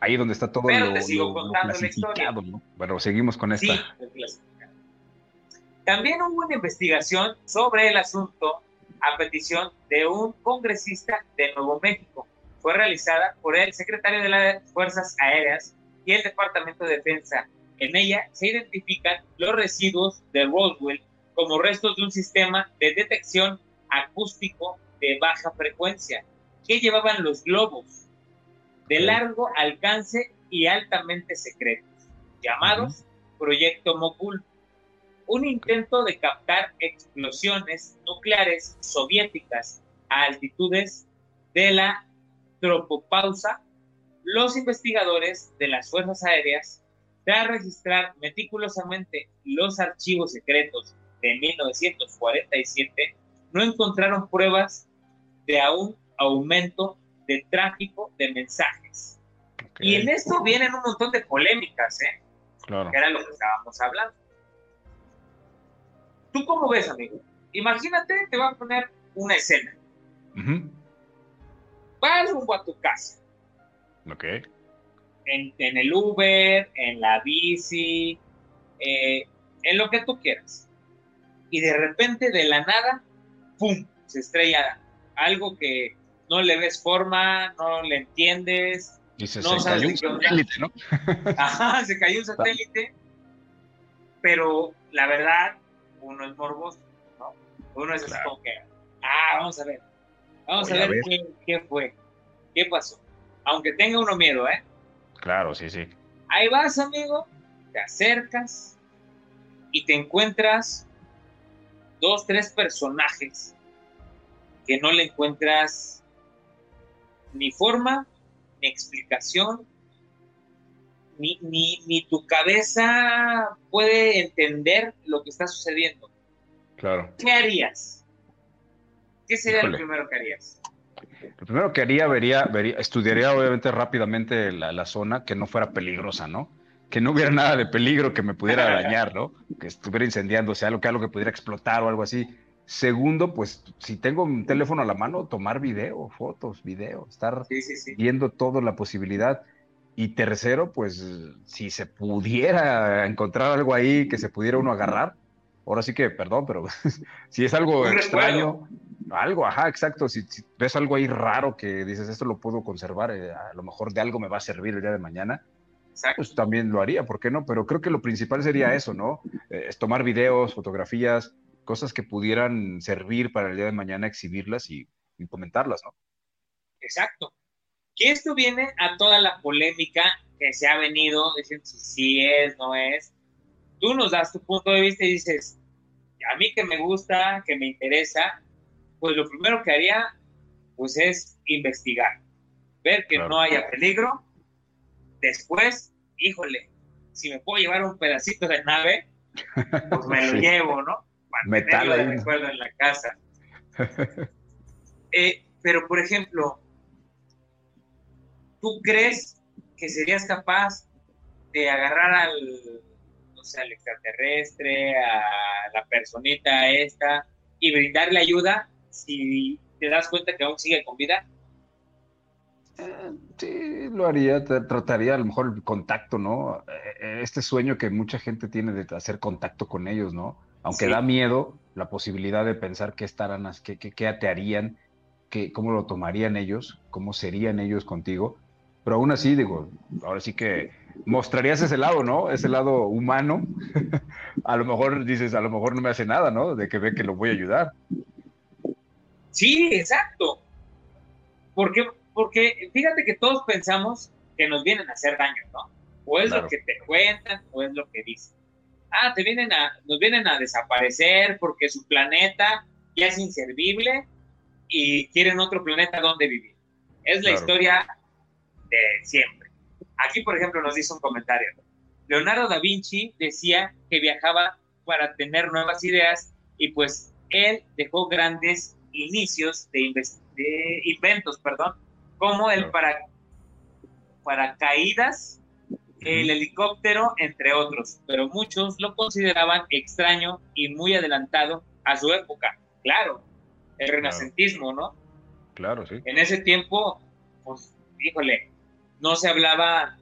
Ahí donde está todo Pero lo, te sigo contando la historia. ¿no? Bueno, seguimos con esta. Sí, también hubo una investigación sobre el asunto a petición de un congresista de Nuevo México. Fue realizada por el secretario de las Fuerzas Aéreas y el Departamento de Defensa. En ella se identifican los residuos de Roswell como restos de un sistema de detección acústico de baja frecuencia que llevaban los globos de largo alcance y altamente secretos, llamados Proyecto Mogul, un intento de captar explosiones nucleares soviéticas a altitudes de la tropopausa. Los investigadores de las Fuerzas Aéreas, tras registrar meticulosamente los archivos secretos de 1947, no encontraron pruebas de un aumento de tráfico de mensajes. Y en esto vienen un montón de polémicas, ¿eh? Claro. Que era lo que estábamos hablando. ¿Tú cómo ves, amigo? Imagínate, te voy a poner una escena. Vas rumbo a tu casa. Ok. En, el Uber, en la bici, eh, en lo que tú quieras. Y de repente, de la nada, ¡pum! Se estrella algo que no le ves forma, no le entiendes. Y se, cayó un satélite, ¿no? (laughs) Ajá, se cayó un satélite. Pero la verdad, uno es morboso, ¿no? Uno es como que, ah, vamos a ver. Vamos a ver, Qué, qué, fue, qué pasó. Aunque tenga uno miedo, ¿eh? Claro, sí, sí. Ahí vas, amigo, te acercas y te encuentras dos, tres personajes que no le encuentras ni forma, ni explicación, ni, ni, tu cabeza puede entender lo que está sucediendo. Claro. ¿Qué harías? ¿Qué sería lo primero que harías? Lo primero que haría, vería, vería estudiaría obviamente rápidamente la, la, zona, que no fuera peligrosa, ¿no? Que no hubiera nada de peligro que me pudiera (laughs) dañar, ¿no? Que estuviera incendiándose, algo que algo que pudiera explotar o algo así. Segundo, pues si tengo un teléfono a la mano, tomar video, fotos, video, estar viendo toda la posibilidad. Y tercero, pues si se pudiera encontrar algo ahí que se pudiera uno agarrar, ahora sí que, perdón, pero (laughs) si es algo extraño, algo, ajá, exacto, si, ves algo ahí raro que dices, esto lo puedo conservar, eh, a lo mejor de algo me va a servir el día de mañana, pues también lo haría, ¿por qué no? Pero creo que lo principal sería eso, ¿no? Eh, es tomar videos, fotografías, cosas que pudieran servir para el día de mañana, exhibirlas y, comentarlas, ¿no? Exacto. Que esto viene a toda la polémica que se ha venido diciendo si sí es, no es. Tú nos das tu punto de vista y dices, a mí que me gusta, que me interesa, pues lo primero que haría, pues es investigar, ver que no haya peligro. Después, híjole, si me puedo llevar un pedacito de nave, pues me (laughs) lo llevo, ¿no? metal ahí. recuerdo en la casa. (laughs) Eh, pero, por ejemplo, ¿tú crees que serías capaz de agarrar al, no sé, al extraterrestre, a la personita esta, y brindarle ayuda si te das cuenta que aún sigue con vida? Eh, sí, lo haría, trataría a lo mejor el contacto, ¿no? Eh, este sueño que mucha gente tiene de hacer contacto con ellos, ¿no? Aunque da miedo la posibilidad de pensar qué estarán, qué, qué, qué te harían, qué, cómo lo tomarían ellos, cómo serían ellos contigo. Pero aún así, digo, ahora sí que mostrarías ese lado, ¿no? Ese lado humano. (laughs) a lo mejor dices, a lo mejor no me hace nada, ¿no? De que ve que lo voy a ayudar. Sí, exacto. Porque, porque fíjate que todos pensamos que nos vienen a hacer daño, ¿no? O es lo que te cuentan, o es lo que dicen ah, te vienen a, nos vienen a desaparecer porque su planeta ya es inservible y quieren otro planeta donde vivir. Es la historia de siempre. Aquí, por ejemplo, nos dice un comentario. Leonardo da Vinci decía que viajaba para tener nuevas ideas y pues él dejó grandes inicios de, inventos, perdón, como el para, paracaídas el helicóptero, entre otros, pero muchos lo consideraban extraño y muy adelantado a su época. Claro, el renacentismo, ¿no? Claro, sí. En ese tiempo, pues, híjole, no se hablaba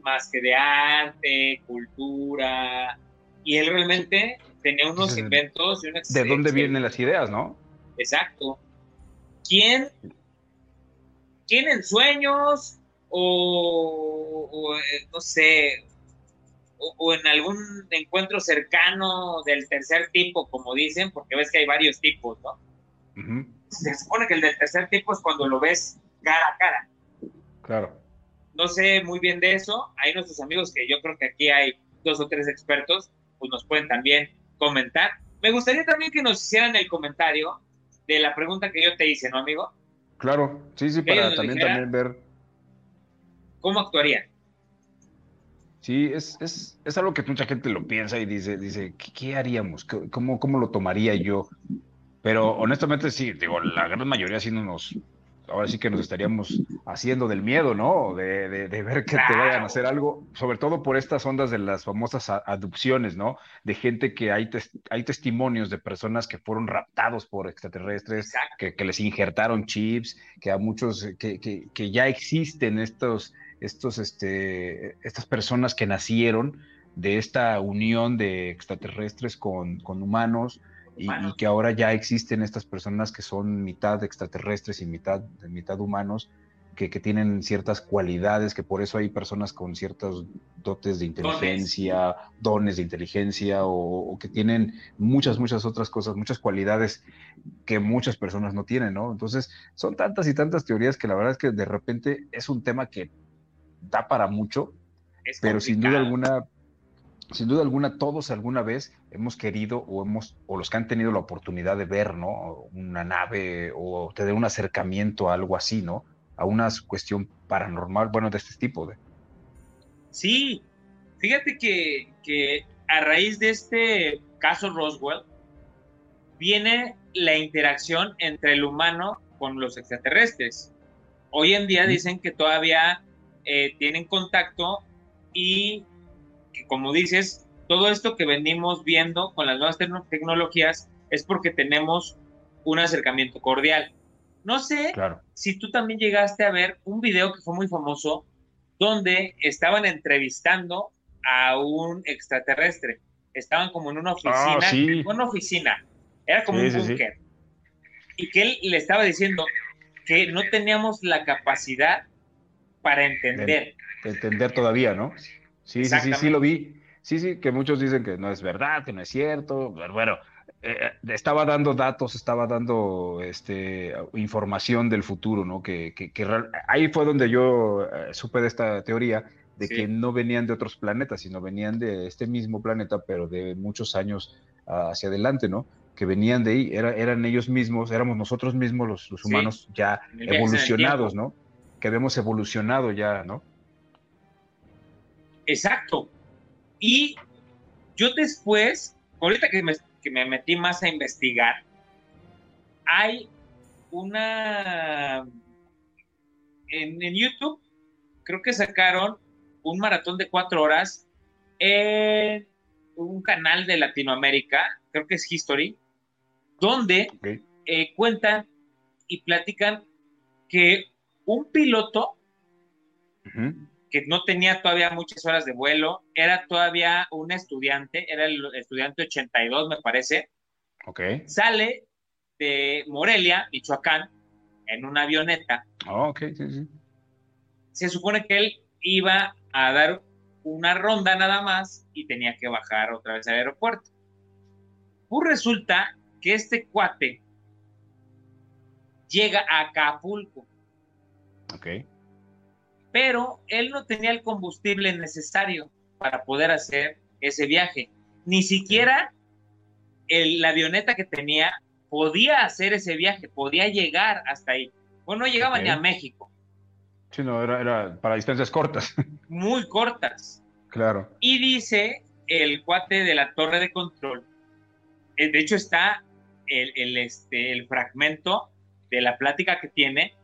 más que de arte, cultura, y él realmente tenía unos inventos. Y ¿De dónde vienen las ideas, no? Exacto. ¿Quién, quién en sueños o, eh, no sé, o, en algún encuentro cercano del tercer tipo, como dicen, porque ves que hay varios tipos, ¿no? Se supone que el del tercer tipo es cuando lo ves cara a cara. Claro. No sé muy bien de eso. Hay nuestros amigos que yo creo que aquí hay dos o tres expertos, pues nos pueden también comentar. Me gustaría también que nos hicieran el comentario de la pregunta que yo te hice, ¿no, amigo? Claro, sí, sí, para también, también ver ¿cómo actuaría? Sí, es, es, es, algo que mucha gente lo piensa y dice, dice ¿qué, haríamos? ¿Cómo, ¿Cómo lo tomaría yo? Pero honestamente sí, digo, la gran mayoría sí no nos, ahora sí que nos estaríamos haciendo del miedo, ¿no? De, de, ver que te vayan a hacer algo, sobre todo por estas ondas de las famosas adopciones, ¿no? De gente que hay, hay testimonios de personas que fueron raptados por extraterrestres, que, que, les injertaron chips, que a muchos, que, que, que ya existen estos estos, este, estas personas que nacieron de esta unión de extraterrestres con, humanos y, que ahora ya existen estas personas que son mitad extraterrestres y mitad, mitad humanos, que, tienen ciertas cualidades, que por eso hay personas con ciertos dotes de inteligencia, dones, de inteligencia, o, que tienen muchas, muchas otras cosas, muchas cualidades que muchas personas no tienen, ¿no? Entonces, son tantas y tantas teorías que la verdad es que de repente es un tema que da para mucho, pero sin duda alguna, sin duda alguna, todos alguna vez hemos querido o hemos, o los que han tenido la oportunidad de ver, ¿no? Una nave o tener un acercamiento a algo así, ¿no? A una cuestión paranormal, bueno, de este tipo. De... Sí, fíjate que, que a raíz de este caso Roswell, viene la interacción entre el humano con los extraterrestres. Hoy en día dicen que todavía eh, tienen contacto y como dices, todo esto que venimos viendo con las nuevas tecnologías es porque tenemos un acercamiento cordial. No sé si tú también llegaste a ver un video que fue muy famoso donde estaban entrevistando a un extraterrestre. estaban como en una oficina, sí. una oficina, era como un búnker. Y que él le estaba diciendo que no teníamos la capacidad para entender. De, entender todavía, ¿no? Sí, sí, sí, sí, lo vi. Sí, sí, que muchos dicen que no es verdad, que no es cierto. Pero bueno, eh, estaba dando datos, estaba dando este, información del futuro, ¿no? Que, que, ahí fue donde yo eh, supe de esta teoría de que no venían de otros planetas, sino venían de este mismo planeta, pero de muchos años hacia adelante, ¿no? Que venían de ahí, Era, eran ellos mismos, éramos nosotros mismos los, humanos ya evolucionados, ¿no? Que habíamos evolucionado ya, ¿no? Exacto. Y yo después, ahorita que me, que me metí más a investigar, hay una... En, en YouTube creo que sacaron un maratón de cuatro horas en un canal de Latinoamérica, creo que es History, donde eh, cuentan y platican que un piloto que no tenía todavía muchas horas de vuelo, era todavía un estudiante, era el estudiante 82, me parece. Sale de Morelia, Michoacán, en una avioneta. Oh, sí, sí. Se supone que él iba a dar una ronda nada más y tenía que bajar otra vez al aeropuerto. Pues resulta que este cuate llega a Acapulco. Ok. Pero él no tenía el combustible necesario para poder hacer ese viaje. Ni siquiera la avioneta que tenía podía hacer ese viaje, podía llegar hasta ahí. Bueno, no llegaba ni a México. Sí, no, era, para distancias cortas. (laughs) Muy cortas. Claro. Y dice el cuate de la torre de control, eh, de hecho está el, este, el fragmento de la plática que tiene,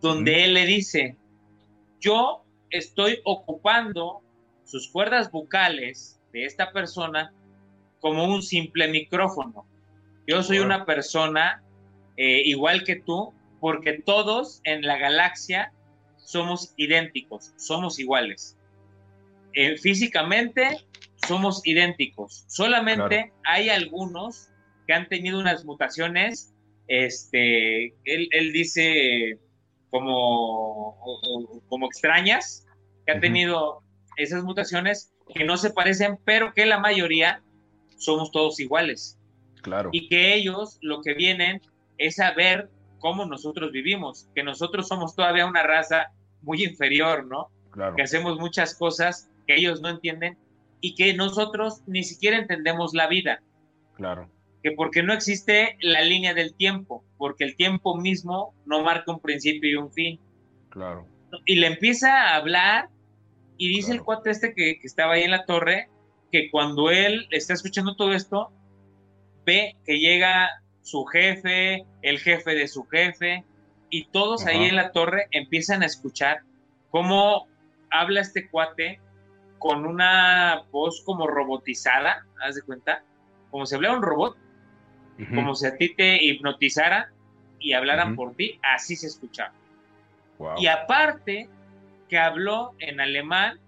donde él le dice, yo estoy ocupando sus cuerdas vocales de esta persona como un simple micrófono. Yo soy una persona eh, igual que tú, porque todos en la galaxia somos idénticos, somos iguales. Eh, físicamente somos idénticos. Solamente hay algunos que han tenido unas mutaciones, este, él, dice como, como extrañas, que han tenido esas mutaciones que no se parecen, pero que la mayoría somos todos iguales. Claro. Y que ellos lo que vienen es a ver cómo nosotros vivimos, que nosotros somos todavía una raza muy inferior, ¿no? Claro. Que hacemos muchas cosas que ellos no entienden y que nosotros ni siquiera entendemos la vida. Claro. Que porque no existe la línea del tiempo, porque el tiempo mismo no marca un principio y un fin. Claro. Y le empieza a hablar y dice el cuate este que, que estaba ahí en la torre que cuando él está escuchando todo esto, ve que llega su jefe, el jefe de su jefe, y todos ahí en la torre empiezan a escuchar cómo habla este cuate con una voz como robotizada, haz de cuenta, como si hablara un robot, como si a ti te hipnotizara y hablaran por ti, así se escuchaba. Y aparte que habló en alemán,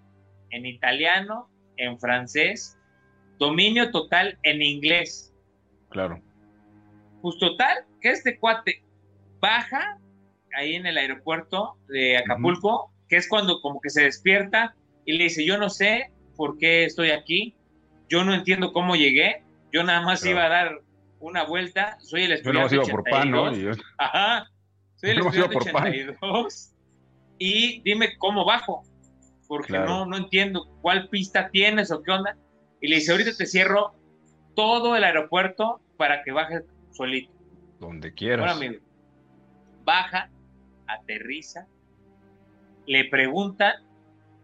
en italiano, en francés, dominio total en inglés. Claro. Pues total, que este cuate baja ahí en el aeropuerto de Acapulco, que es cuando como que se despierta y le dice, yo no sé por qué estoy aquí, yo no entiendo cómo llegué, yo nada más iba a dar una vuelta, soy el estudiante yo por pan, ¿no? Ajá, soy el estudiante por 82 y dime cómo bajo, porque no, no entiendo cuál pista tienes o qué onda. Y le dice, ahorita te cierro todo el aeropuerto para que bajes solito. Donde quieras. amigo, baja, aterriza, le pregunta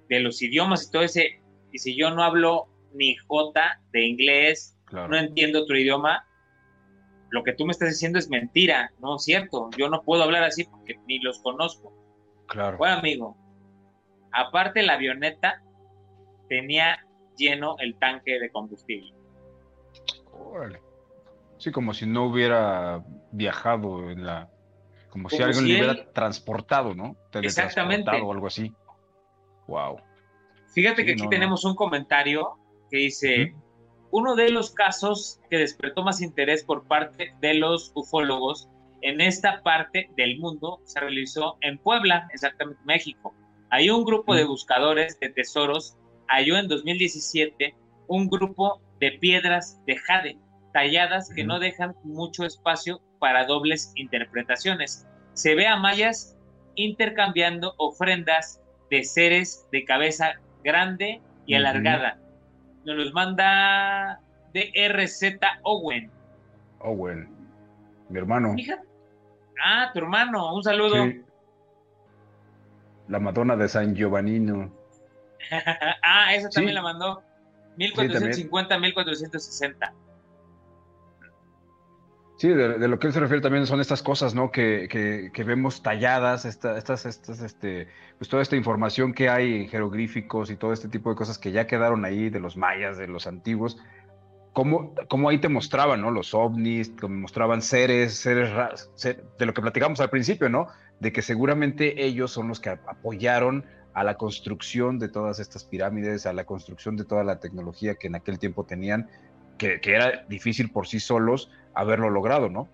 de los idiomas y todo ese, y si yo no hablo ni J de inglés, no entiendo otro idioma, lo que tú me estás diciendo es mentira, no es cierto, yo no puedo hablar así porque ni los conozco. Claro. Bueno, amigo, aparte la avioneta tenía lleno el tanque de combustible. Sí, como si no hubiera viajado en la como, si alguien lo hubiera transportado, ¿no? Exactamente. O algo así. Wow. Fíjate que aquí tenemos un comentario que dice, uno de los casos que despertó más interés por parte de los ufólogos en esta parte del mundo se realizó en Puebla, exactamente México. Hay un grupo de buscadores de tesoros halló en 2017 un grupo de piedras de jade talladas que no dejan mucho espacio para dobles interpretaciones. Se ve a mayas intercambiando ofrendas de seres de cabeza grande y alargada. Nos los manda DRZ Owen. Owen, mi hermano. Ah, tu hermano, un saludo. La Madonna de San Giovannino. (laughs) ah, esa también la mandó. 1450-1460. Sí, de, lo que él se refiere también son estas cosas, ¿no? Que, que, vemos talladas, estas, estas, este, pues toda esta información que hay en jeroglíficos y todo este tipo de cosas que ya quedaron ahí de los mayas, de los antiguos, cómo, cómo ahí te mostraban, ¿no? Los ovnis, te mostraban seres, seres raros, de lo que platicamos al principio, ¿no? De que seguramente ellos son los que apoyaron a la construcción de todas estas pirámides, a la construcción de toda la tecnología que en aquel tiempo tenían, que, que era difícil por sí solos haberlo logrado, ¿no?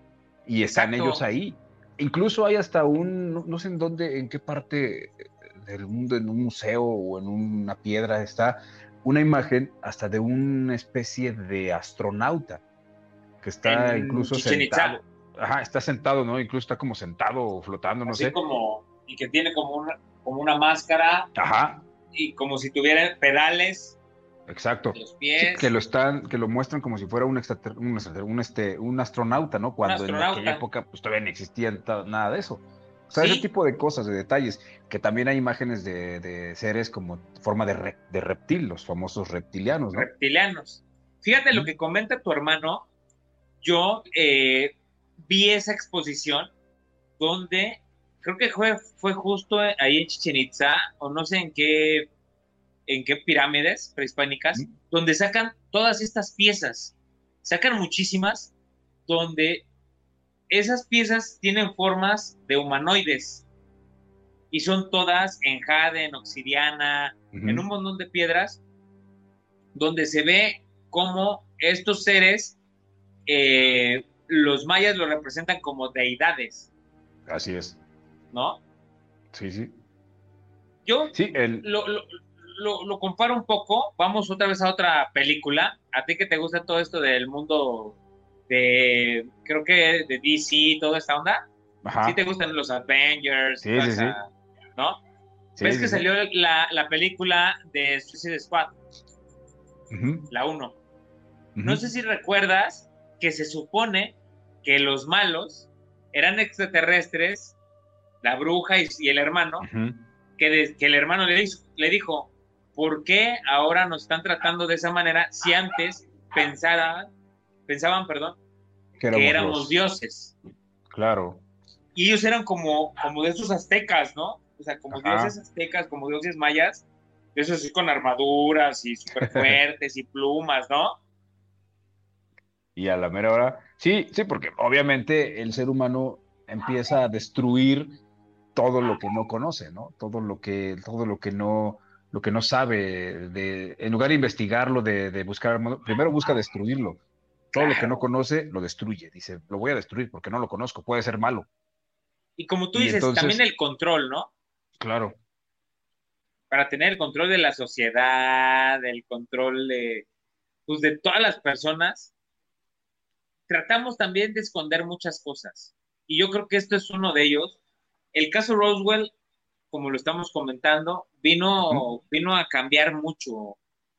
Y están ellos ahí. Incluso hay hasta un, no, sé en dónde, en qué parte del mundo, en un museo o en una piedra está una imagen hasta de una especie de astronauta que está incluso sentado. Ajá, está sentado, ¿no? Incluso está como sentado o flotando, no sé. como, y que tiene como una, como una máscara. Ajá. Y como si tuviera pedales Exacto. que lo están, que lo muestran como si fuera un, un, este, un astronauta, ¿no? Cuando en aquella época pues todavía no existía nada de eso. O sea, ese tipo de cosas, de detalles, que también hay imágenes de, seres como forma de, de, reptil, los famosos reptilianos, ¿no? Reptilianos. Fíjate lo que comenta tu hermano. Yo eh, vi esa exposición donde creo que fue, fue justo ahí en Chichen Itza, o no sé en qué en qué pirámides prehispánicas, donde sacan todas estas piezas. Sacan muchísimas, donde esas piezas tienen formas de humanoides y son todas en jade, en obsidiana, en un montón de piedras, donde se ve cómo estos seres, eh, los mayas lo representan como deidades. Así es. ¿No? Sí, sí. Yo sí, el lo, comparo un poco, vamos otra vez a otra película. A ti que te gusta todo esto del mundo de, creo que de DC, toda esta onda. Ajá. ¿Sí te gustan los Avengers? Sí, sí, ¿No? ¿Ves que salió la, la, película de Suicide Squad? La 1. No sé si recuerdas que se supone que los malos eran extraterrestres, la bruja y, el hermano, que, que, el hermano le, le dijo, ¿por qué ahora nos están tratando de esa manera si antes pensaban, pensaban, perdón, que éramos, dioses? Claro. Y ellos eran como, como de esos aztecas, ¿no? O sea, como dioses aztecas, como dioses mayas, esos así con armaduras y súper fuertes y plumas, ¿no? Y a la mera hora, sí, sí, porque obviamente el ser humano empieza a destruir todo lo que no conoce, ¿no? Todo lo que, todo lo que no, lo que no sabe, de, en lugar de investigarlo, de, buscar, primero busca destruirlo. Todo lo que no conoce lo destruye. Dice, lo voy a destruir porque no lo conozco, puede ser malo. Y como tú dices, también el control, ¿no? Claro. Para tener el control de la sociedad, el control de, pues, de todas las personas, tratamos también de esconder muchas cosas. Y yo creo que esto es uno de ellos. El caso Roswell como lo estamos comentando, vino, vino a cambiar mucho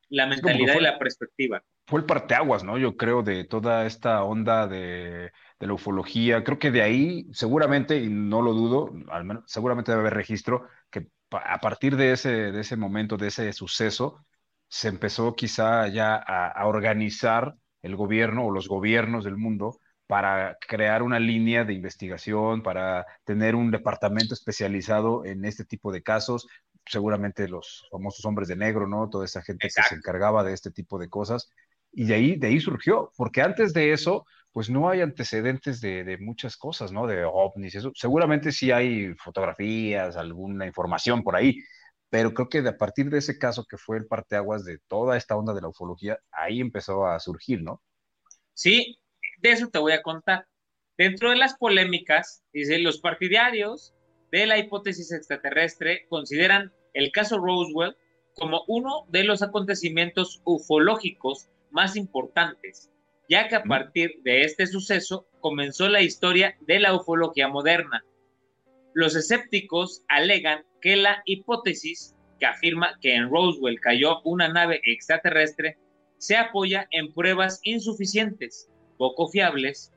la mentalidad y la perspectiva. Fue el parteaguas, ¿no? Yo creo de toda esta onda de, la ufología. Creo que de ahí, seguramente, y no lo dudo, al menos seguramente debe haber registro, que a partir de ese, de ese momento, de ese suceso, se empezó quizá ya a organizar el gobierno o los gobiernos del mundo para crear una línea de investigación, para tener un departamento especializado en este tipo de casos, seguramente los famosos hombres de negro, ¿no? Toda esa gente que se encargaba de este tipo de cosas. Y de ahí, de ahí surgió, porque antes de eso, pues no hay antecedentes de, muchas cosas, ¿no? De ovnis, eso. Seguramente sí hay fotografías, alguna información por ahí, pero creo que de, a partir de ese caso que fue el parteaguas de toda esta onda de la ufología, ahí empezó a surgir, ¿no? Sí, de eso te voy a contar. Dentro de las polémicas, dice, los partidarios de la hipótesis extraterrestre consideran el caso Roswell como uno de los acontecimientos ufológicos más importantes, ya que a partir de este suceso comenzó la historia de la ufología moderna. Los escépticos alegan que la hipótesis que afirma que en Roswell cayó una nave extraterrestre se apoya en pruebas insuficientes, poco fiables,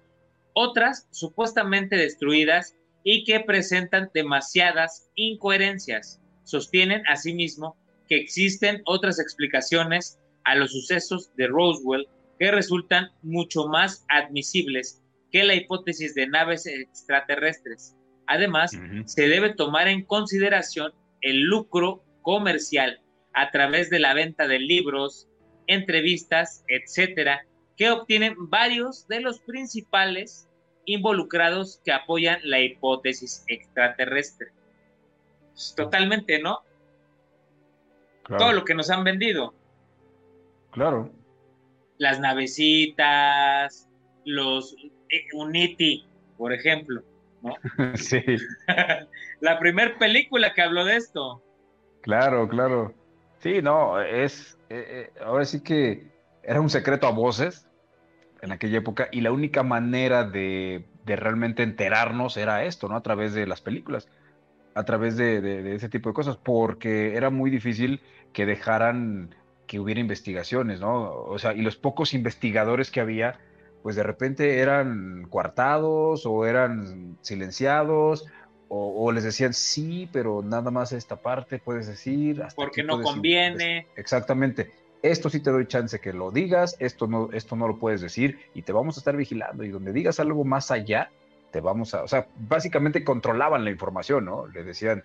otras supuestamente destruidas y que presentan demasiadas incoherencias. Sostienen asimismo que existen otras explicaciones a los sucesos de Roswell que resultan mucho más admisibles que la hipótesis de naves extraterrestres. Además, se debe tomar en consideración el lucro comercial a través de la venta de libros, entrevistas, etcétera, que obtienen varios de los principales involucrados que apoyan la hipótesis extraterrestre. Totalmente, ¿no? Todo lo que nos han vendido. Claro. Las navecitas, los eh, Unity, por ejemplo, ¿no? (laughs) sí. (laughs) La primera película que habló de esto. Claro, claro. Sí, no, es, eh, eh, ahora sí que era un secreto a voces en aquella época y la única manera de, de realmente enterarnos era esto, ¿no? A través de las películas a través de, ese tipo de cosas, porque era muy difícil que dejaran que hubiera investigaciones, ¿no? O sea, y los pocos investigadores que había, pues de repente eran coartados o eran silenciados o, les decían sí, pero nada más esta parte puedes decir. Porque no conviene. Exactamente. Esto sí te doy chance que lo digas, esto no, esto no lo puedes decir y te vamos a estar vigilando. Y donde digas algo más allá, te vamos a, o sea, básicamente controlaban la información, ¿no? Le decían,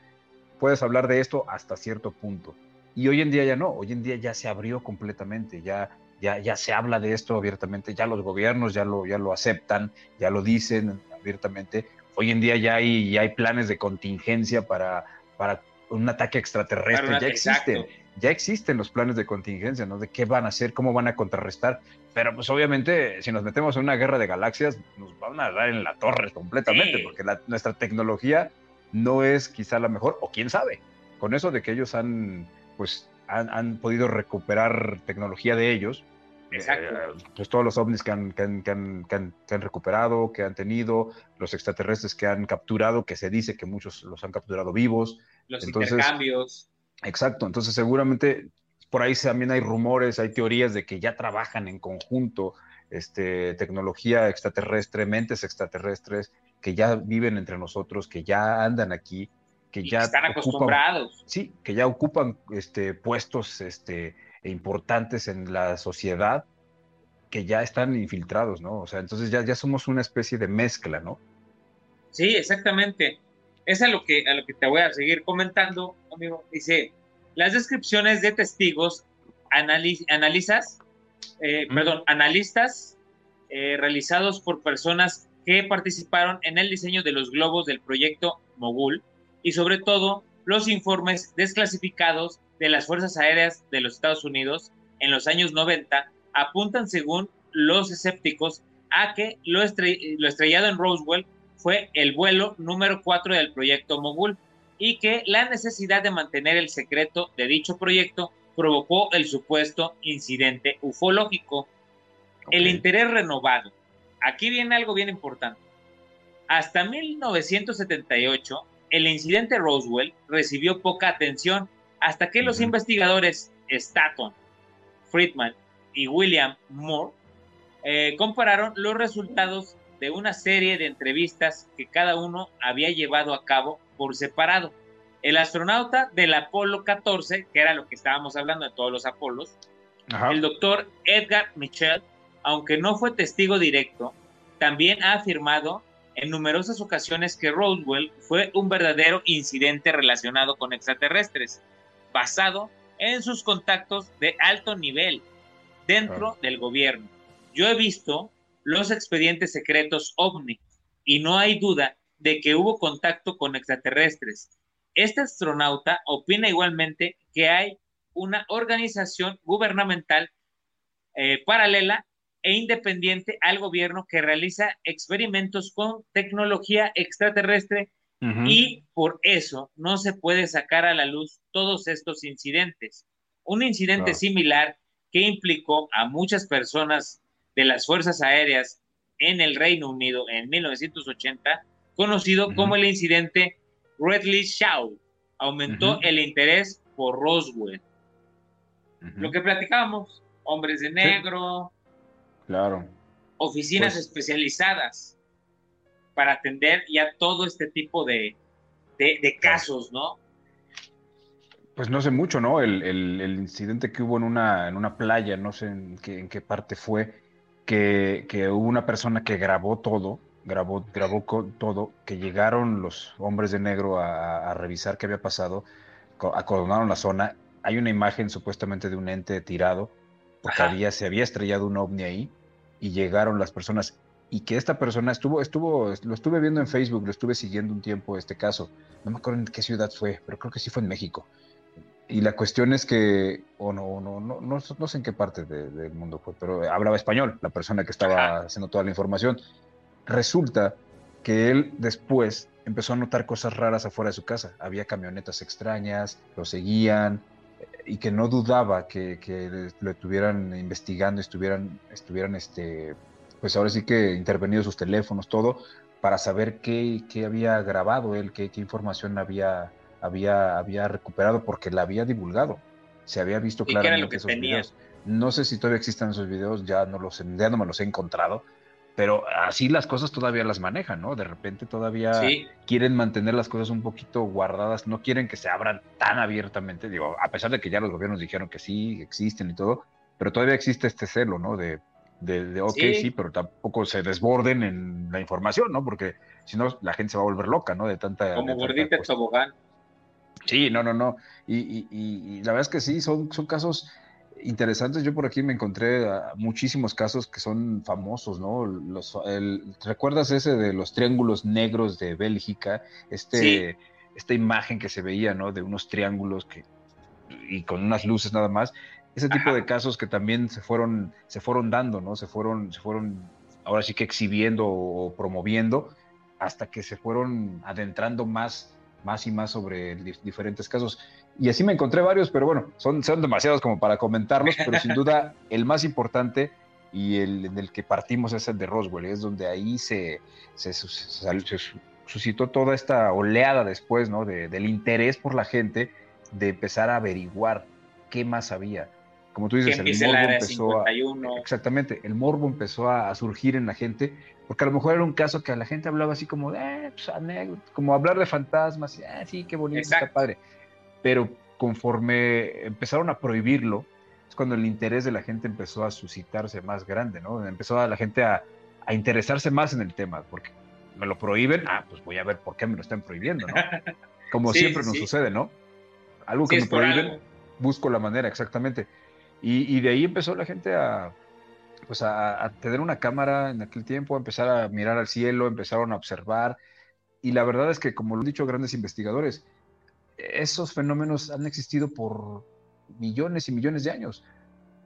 puedes hablar de esto hasta cierto punto. Y hoy en día ya no, hoy en día ya se abrió completamente, ya, ya, ya se habla de esto abiertamente, ya los gobiernos ya lo, ya lo aceptan, ya lo dicen abiertamente. Hoy en día ya hay, ya hay planes de contingencia para, para un ataque extraterrestre, ya existen ya existen los planes de contingencia, ¿no? De qué van a hacer, cómo van a contrarrestar. Pero pues obviamente si nos metemos en una guerra de galaxias, nos van a dar en la torre completamente, porque nuestra tecnología no es quizá la mejor, o quién sabe, con eso de que ellos han, pues, han, podido recuperar tecnología de ellos, Exacto. Eh, pues todos los ovnis que han, que, han, que, han, que han, recuperado, que han tenido, los extraterrestres que han capturado, que se dice que muchos los han capturado vivos. Los intercambios. Exacto, entonces seguramente por ahí también hay rumores, hay teorías de que ya trabajan en conjunto este, tecnología extraterrestre, mentes extraterrestres que ya viven entre nosotros, que ya andan aquí, que ya están acostumbrados. Sí, que ya ocupan este, puestos este, importantes en la sociedad, que ya están infiltrados, ¿no? O sea, entonces ya, ya somos una especie de mezcla, ¿no? Sí, exactamente es a lo que, a lo que te voy a seguir comentando, amigo. Dice, las descripciones de testigos analizas, eh, perdón, analistas eh, realizados por personas que participaron en el diseño de los globos del proyecto Mogul y sobre todo los informes desclasificados de las Fuerzas Aéreas de los Estados Unidos en los años 90 apuntan según los escépticos a que lo, lo estrellado en Roswell fue el vuelo número 4 del proyecto Mogul y que la necesidad de mantener el secreto de dicho proyecto provocó el supuesto incidente ufológico. El interés renovado. Aquí viene algo bien importante. Hasta 1978, el incidente Roswell recibió poca atención hasta que los investigadores Staton, Friedman y William Moore eh, compararon los resultados de una serie de entrevistas que cada uno había llevado a cabo por separado. El astronauta del Apolo 14, que era lo que estábamos hablando de todos los Apolos, el doctor Edgar Mitchell, aunque no fue testigo directo, también ha afirmado en numerosas ocasiones que Roswell fue un verdadero incidente relacionado con extraterrestres, basado en sus contactos de alto nivel dentro del gobierno. Yo he visto los expedientes secretos OVNI y no hay duda de que hubo contacto con extraterrestres. este astronauta opina igualmente que hay una organización gubernamental eh, paralela e independiente al gobierno que realiza experimentos con tecnología extraterrestre y por eso no se puede sacar a la luz todos estos incidentes. Un incidente similar que implicó a muchas personas de las Fuerzas Aéreas en el Reino Unido en 1980, conocido como el incidente Redley Shaw, aumentó el interés por Roswell. Lo que platicábamos, hombres de negro, claro. oficinas pues especializadas para atender ya todo este tipo de, casos, ¿no? Pues no sé mucho, ¿no? El, incidente que hubo en una, en una playa, no sé en qué, en qué parte fue, que, hubo una persona que grabó todo, grabó, grabó todo, que llegaron los hombres de negro a, revisar qué había pasado, acordonaron la zona. Hay una imagen supuestamente de un ente tirado, porque había, se había estrellado un ovni ahí, y llegaron las personas. Y que esta persona estuvo, estuvo, lo estuve viendo en Facebook, lo estuve siguiendo un tiempo este caso. No me acuerdo en qué ciudad fue, pero creo que sí fue en México y la cuestión es que, o no, no, no, no, no sé en qué parte del mundo fue, pero hablaba español, la persona que estaba haciendo toda la información. Resulta que él después empezó a notar cosas raras afuera de su casa. Había camionetas extrañas, lo seguían, eh, y que no dudaba que, que lo estuvieran investigando, estuvieran, estuvieran, este, pues ahora sí que intervenido sus teléfonos, todo, para saber qué, qué había grabado él, qué, qué información había había, había recuperado porque la había divulgado. Se había visto claramente esos videos. No sé si todavía existen esos videos, ya no los ya no me los he encontrado, pero así las cosas todavía las manejan, ¿no? De repente todavía quieren mantener las cosas un poquito guardadas, no quieren que se abran tan abiertamente, digo, a pesar de que ya los gobiernos dijeron que sí, existen y todo, pero todavía existe este celo, ¿no? De, de, ok, sí. pero tampoco se desborden en la información, ¿no? Porque si no, la gente se va a volver loca, ¿no? De tanta... Como gordita tobogán. Sí, no, no, no. Y, la verdad es que sí, son, son casos interesantes. Yo por aquí me encontré muchísimos casos que son famosos, ¿no? Los, ¿Recuerdas ese de los triángulos negros de Bélgica? Este, Esta imagen que se veía, ¿no? De unos triángulos que, y con unas luces nada más. Ese tipo de casos que también se fueron, se fueron dando, ¿no? Se fueron, se fueron ahora sí que exhibiendo o promoviendo hasta que se fueron adentrando más más y más sobre diferentes casos. Y así me encontré varios, pero bueno, son, son demasiados como para comentarlos, pero sin duda (laughs) el más importante y el en el que partimos es el de Roswell, es donde ahí se, se, suscitó toda esta oleada después, ¿no? De, del interés por la gente de empezar a averiguar qué más había. Como tú dices, el morbo empezó a, exactamente, el morbo empezó a, surgir en la gente porque a lo mejor era un caso que a la gente hablaba así como, eh, pues, como hablar de fantasmas, ah, sí, qué bonito, está padre. Pero conforme empezaron a prohibirlo, es cuando el interés de la gente empezó a suscitarse más grande, ¿no? Empezó a la gente a, interesarse más en el tema, porque me lo prohíben, ah, pues voy a ver por qué me lo están prohibiendo, ¿no? (laughs) Como siempre nos sucede, ¿no? Algo que me prohíben, busco la manera, exactamente. Y de ahí empezó la gente a, pues a, tener una cámara en aquel tiempo, empezar a mirar al cielo, empezaron a observar. Y la verdad es que, como lo han dicho grandes investigadores, esos fenómenos han existido por millones y millones de años.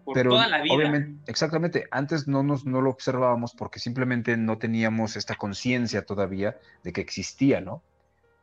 Por pero toda la vida. Obviamente, exactamente, antes no, nos, no lo observábamos porque simplemente no teníamos esta conciencia todavía de que existía, ¿no?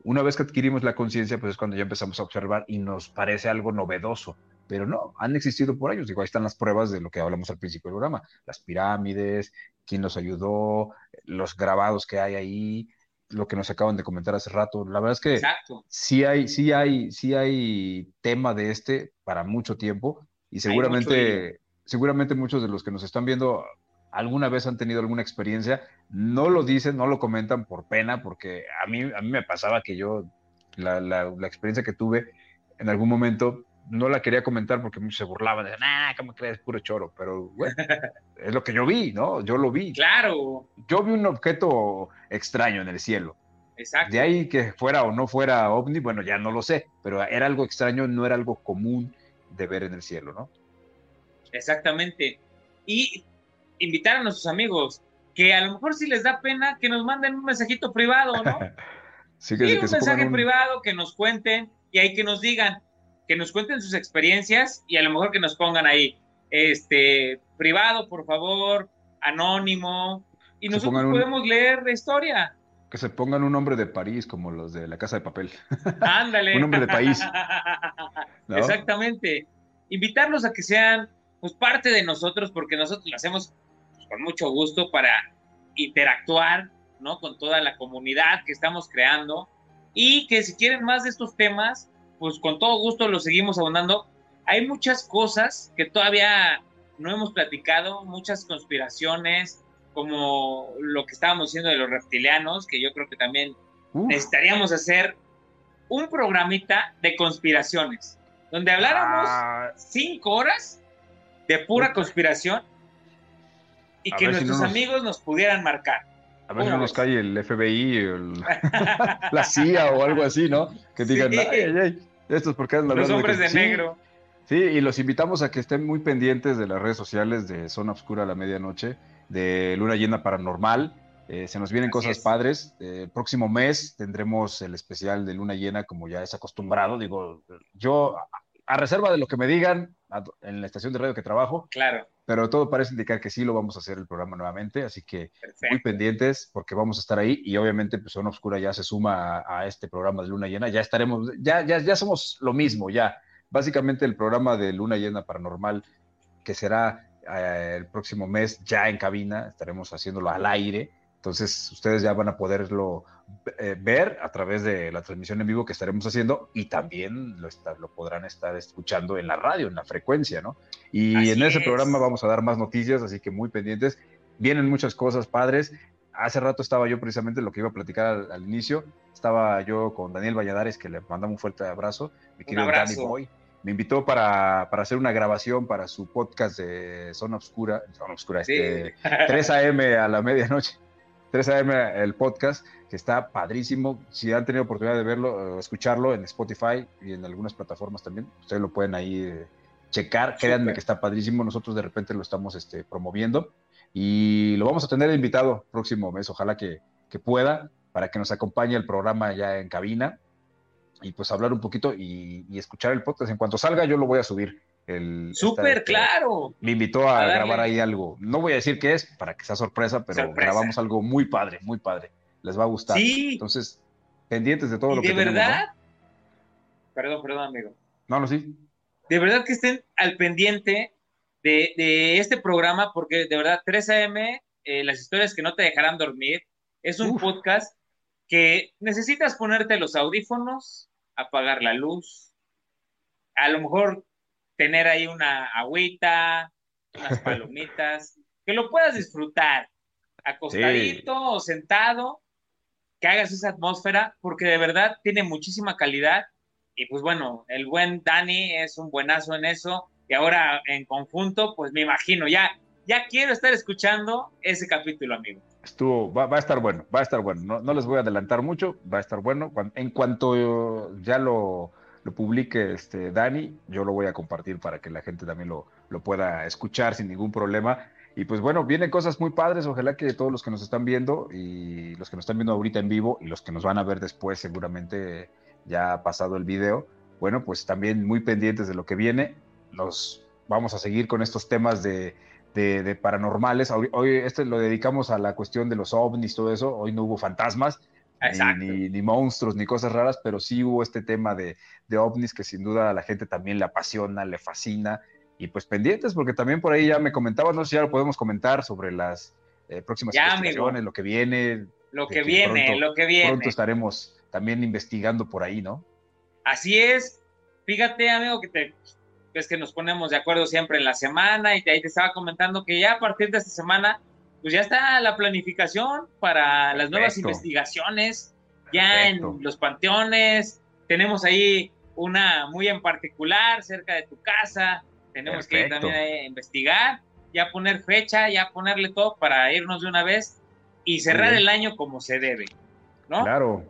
Una vez que adquirimos la conciencia, pues es cuando ya empezamos a observar y nos parece algo novedoso pero no, han existido por ellos. Digo, ahí están las pruebas de lo que hablamos al principio del programa, las pirámides, quién nos ayudó, los grabados que hay ahí, lo que nos acaban de comentar hace rato. La verdad es que sí hay, sí hay, sí hay tema de este para mucho tiempo y seguramente, seguramente muchos de los que nos están viendo alguna vez han tenido alguna experiencia, no lo dicen, no lo comentan por pena, porque a mí, a mí me pasaba que yo, la, la, la experiencia que tuve en algún momento, no la quería comentar porque muchos se burlaban, de, ah, ¿cómo crees? Puro choro, pero bueno, (laughs) es lo que yo vi, ¿no? Yo lo vi. Claro. Yo vi un objeto extraño en el cielo. Exacto. De ahí que fuera o no fuera ovni, bueno, ya no lo sé, pero era algo extraño, no era algo común de ver en el cielo, ¿no? Exactamente. Y invitar a nuestros amigos que a lo mejor si les da pena que nos manden un mensajito privado, ¿no? (laughs) Sí, un mensaje privado, que nos cuenten y ahí que nos digan, que nos cuenten sus experiencias y a lo mejor que nos pongan ahí, este, privado, por favor, anónimo, y nosotros podemos leer la historia. Que se pongan un nombre de París, como los de la Casa de Papel. (laughs) Ándale. un nombre de país. (laughs) Exactamente. Invitarlos a que sean pues, parte de nosotros, porque nosotros lo hacemos pues, con mucho gusto para interactuar ¿no? con toda la comunidad que estamos creando. Y que si quieren más de estos temas, pues con todo gusto los seguimos abundando. Hay muchas cosas que todavía no hemos platicado, muchas conspiraciones, como lo que estábamos diciendo de los reptilianos, que yo creo que también necesitaríamos hacer un programita de conspiraciones, donde habláramos ah. cinco horas de pura conspiración y que nuestros amigos nos pudieran marcar. A ver si no nos cae el FBI, (laughs) la CIA o algo así, ¿no? Que digan, ay, ay, ay, estos porque Los hombres de, negro. Sí, y los invitamos a que estén muy pendientes de las redes sociales de Zona Oscura a la medianoche de Luna Llena Paranormal. Eh, se nos vienen cosas padres. Eh, el próximo mes tendremos el especial de Luna Llena, como ya es acostumbrado. Digo, yo, a, reserva de lo que me digan en la estación de radio que trabajo, claro. pero todo parece indicar que sí lo vamos a hacer el programa nuevamente. Así que muy pendientes, porque vamos a estar ahí. Y obviamente, pues Zona Oscura ya se suma a, este programa de Luna Llena. Ya estaremos, ya, ya, ya somos lo mismo, ya. Básicamente, el programa de Luna Llena Paranormal, que será eh, el próximo mes ya en cabina, estaremos haciéndolo al aire. Entonces, ustedes ya van a poderlo eh, ver a través de la transmisión en vivo que estaremos haciendo y también lo, lo podrán estar escuchando en la radio, en la frecuencia, ¿no? Y en ese programa vamos a dar más noticias, así que muy pendientes. Vienen muchas cosas padres. Hace rato estaba yo precisamente lo que iba a platicar al, inicio. Estaba yo con Daniel Valladares, que le mandamos un fuerte abrazo. Mi querido Danny Boy me invitó para, hacer una grabación para su podcast de Zona Obscura, Zona Obscura, este, 3 AM a la medianoche, 3 AM el podcast, que está padrísimo. Si han tenido oportunidad de verlo, escucharlo en Spotify y en algunas plataformas también, ustedes lo pueden ahí eh, checar. Créanme que está padrísimo. Nosotros de repente lo estamos este, promoviendo y lo vamos a tener invitado próximo mes. Ojalá que, que pueda para que nos acompañe el programa ya en cabina y pues hablar un poquito y, escuchar el podcast. En cuanto salga, yo lo voy a subir. El, Súper, claro. Me invitó a, grabar ahí algo. No voy a decir qué es para que sea sorpresa, pero grabamos algo muy padre, muy padre. Les va a gustar. Sí. Entonces, pendientes de todo lo que De verdad. Perdón, perdón, amigo. No, no, sí. De verdad que estén al pendiente de, este programa, porque de verdad, 3 AM, eh, las historias que no te dejarán dormir, es un podcast que necesitas ponerte los audífonos, apagar la luz, a lo mejor tener ahí una agüita, unas palomitas, que lo puedas disfrutar, acostadito o sentado, que hagas esa atmósfera, porque de verdad tiene muchísima calidad. Y pues bueno, el buen Dani es un buenazo en eso. Y ahora en conjunto, pues me imagino, ya, ya quiero estar escuchando ese capítulo, amigo estuvo, va, a estar bueno, va a estar bueno. No, les voy a adelantar mucho, va a estar bueno. En cuanto ya lo, publique este Dani, yo lo voy a compartir para que la gente también lo, lo pueda escuchar sin ningún problema. Y pues bueno, vienen cosas muy padres. Ojalá que todos los que nos están viendo y los que nos están viendo ahorita en vivo y los que nos van a ver después, seguramente ya ha pasado el video, bueno, pues también muy pendientes de lo que viene. Nos vamos a seguir con estos temas de de, paranormales. Hoy, este lo dedicamos a la cuestión de los ovnis, todo eso. Hoy no hubo fantasmas, ni, monstruos, ni cosas raras, pero sí hubo este tema de, ovnis que sin duda a la gente también le apasiona, le fascina. Y pues pendientes, porque también por ahí ya me comentaba, no sé si ya lo podemos comentar sobre las eh, próximas investigaciones, lo que viene. Lo que, viene, lo que viene. Pronto estaremos también investigando por ahí, ¿no? Así es. Fíjate, amigo, que te es que nos ponemos de acuerdo siempre en la semana y ahí te estaba comentando que ya a partir de esta semana, pues ya está la planificación para las nuevas investigaciones, ya en los panteones, tenemos ahí una muy en particular cerca de tu casa, tenemos que ir también a investigar, ya poner fecha, ya ponerle todo para irnos de una vez y cerrar el año como se debe, ¿no? Claro.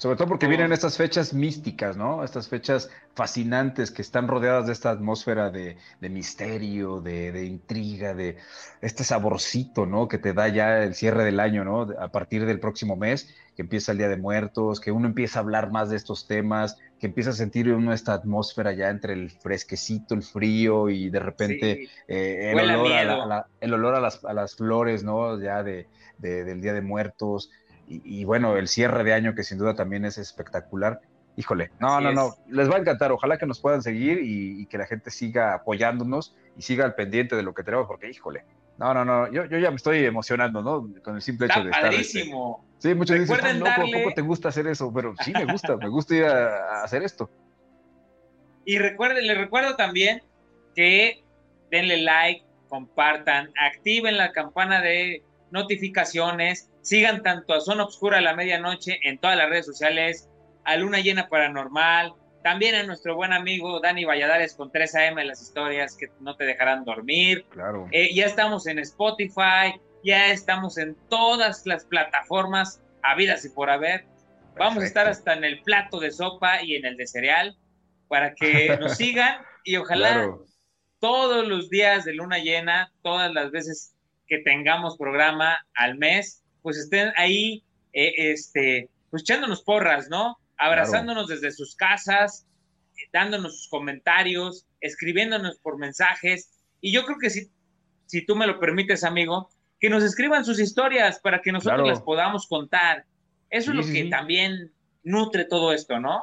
Sobre todo porque vienen estas fechas místicas, ¿no? Estas fechas fascinantes que están rodeadas de esta atmósfera de, misterio, de, intriga, de este saborcito, ¿no? Que te da ya el cierre del año, ¿no? A partir del próximo mes, que empieza el Día de Muertos, que uno empieza a hablar más de estos temas, que empieza a sentir uno esta atmósfera ya entre el fresquecito, el frío y de repente eh, el, olor a el, olor a, las, a las flores, ¿no? Ya de, del Día de Muertos y, bueno, el cierre de año que sin duda también es espectacular. Híjole, no, no, no, les va a encantar. Ojalá que nos puedan seguir y, que la gente siga apoyándonos y siga al pendiente de lo que tenemos, porque híjole, no, no, no, yo, yo ya me estoy emocionando, ¿no? Con el simple hecho de estar. Este, sí, muchos dicen, no, poco te gusta hacer eso? Pero sí me gusta, me gusta ir a, hacer esto. Y recuerden, les recuerdo también que denle like, compartan, activen la campana de notificaciones, sigan tanto a Zona Obscura a la medianoche en todas las redes sociales, a Luna Llena Paranormal, también a nuestro buen amigo Dani Valladares con 3AM en las historias que no te dejarán dormir. Claro. Eh, ya estamos en Spotify, ya estamos en todas las plataformas habidas y por haber. Vamos a estar hasta en el plato de sopa y en el de cereal para que (laughs) nos sigan y ojalá todos los días de luna llena, todas las veces que tengamos programa al mes, pues estén ahí, eh, este, pues echándonos porras, ¿no? Abrazándonos desde sus casas, dándonos sus comentarios, escribiéndonos por mensajes. Y yo creo que si, si tú me lo permites, amigo, que nos escriban sus historias para que nosotros las podamos contar. Eso es lo que también nutre todo esto, ¿no?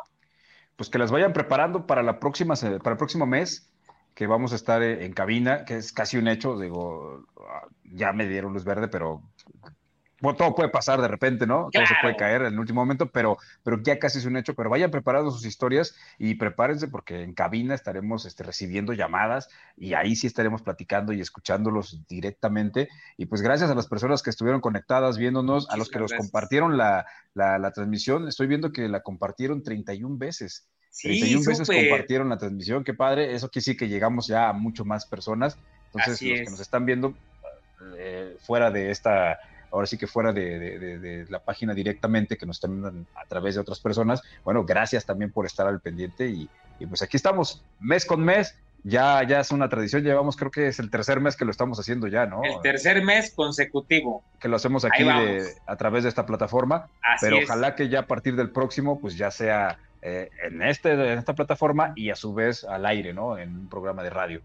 Pues que las vayan preparando para la próxima, para el próximo mes que vamos a estar eh, en cabina, que es casi un hecho, digo, ah, ya me dieron luz verde, pero todo puede pasar de repente, ¿no? Todo se puede caer en el último momento, pero, pero ya casi es un hecho. Pero vayan preparando sus historias y prepárense porque en cabina estaremos este, recibiendo llamadas y ahí sí estaremos platicando y escuchándolos directamente. Y pues gracias a las personas que estuvieron conectadas, viéndonos, a los que nos compartieron la, la, la transmisión. Estoy viendo que la compartieron 31 veces. Sí, 31 veces compartieron la transmisión, qué padre. Eso quiere decir que llegamos ya a mucho más personas. Entonces, los que nos están viendo eh, fuera de esta, ahora sí que fuera de, la página directamente, que nos están a través de otras personas, bueno, gracias también por estar al pendiente. Y, pues aquí estamos, mes con mes. Ya, ya es una tradición, llevamos, creo que es el tercer mes que lo estamos haciendo ya, ¿no? El tercer mes consecutivo. Que lo hacemos aquí a través de esta plataforma, pero ojalá que ya a partir del próximo, pues ya sea eh, en, este, en esta plataforma y a su vez al aire, ¿no? En un programa de radio.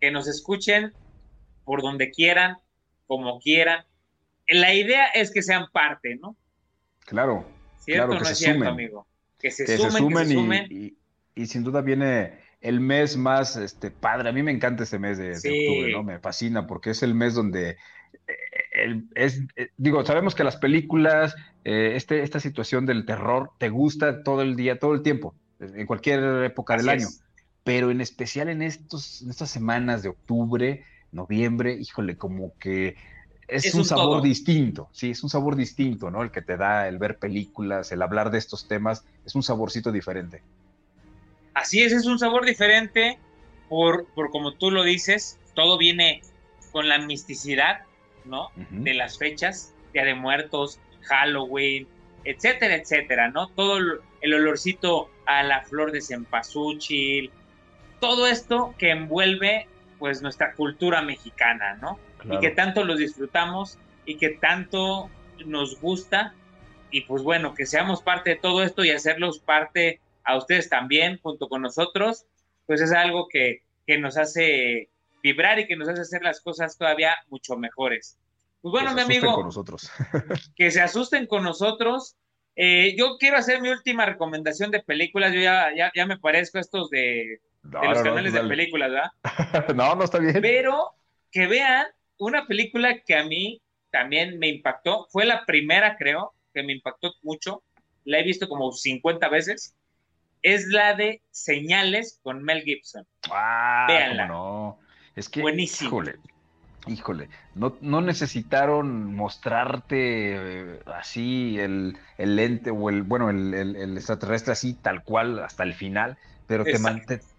Que nos escuchen por donde quieran, como quieran. La idea es que sean parte, ¿no? Claro. ¿Cierto claro, que se sumen. amigo? Que se, sumen, Y, sin duda viene el mes más este, padre. A mí me encanta este mes de, octubre, ¿no? Me fascina porque es el mes donde es, eh, digo, sabemos que las películas, eh, este, esta situación del terror te gusta todo el día, todo el tiempo, en cualquier época del año, pero en especial en, estos, en estas semanas de octubre, noviembre, híjole, como que es, un, sabor distinto, sí, es un sabor distinto, ¿no? El que te da el ver películas, el hablar de estos temas, es un saborcito diferente. Así es, es un sabor diferente por, por como tú lo dices, todo viene con la misticidad, ¿no? De las fechas, Día de Muertos, Halloween, etcétera, etcétera, ¿no? Todo el olorcito a la flor de cempasúchil, todo esto que envuelve pues nuestra cultura mexicana, ¿no? Y que tanto lo disfrutamos y que tanto nos gusta y pues bueno, que seamos parte de todo esto y hacerlos parte a ustedes también junto con nosotros, pues es algo que, que nos hace vibrar y que nos hace hacer las cosas todavía mucho mejores. Pues bueno, mi amigo, con nosotros. (laughs) que se asusten con nosotros. Eh, yo quiero hacer mi última recomendación de películas. Yo ya, ya, me parezco a estos de, los canales de películas, ¿verdad? (laughs) no, no está bien. Pero que vean una película que a mí también me impactó. Fue la primera, creo, que me impactó mucho. La he visto como 50 veces. Es la de Señales con Mel Gibson. Ah, Véanla. No. Es que, Buenísimo. híjole, híjole, no, no necesitaron mostrarte eh, así el, el, lente o el, bueno, el, el, extraterrestre así tal cual hasta el final, pero te,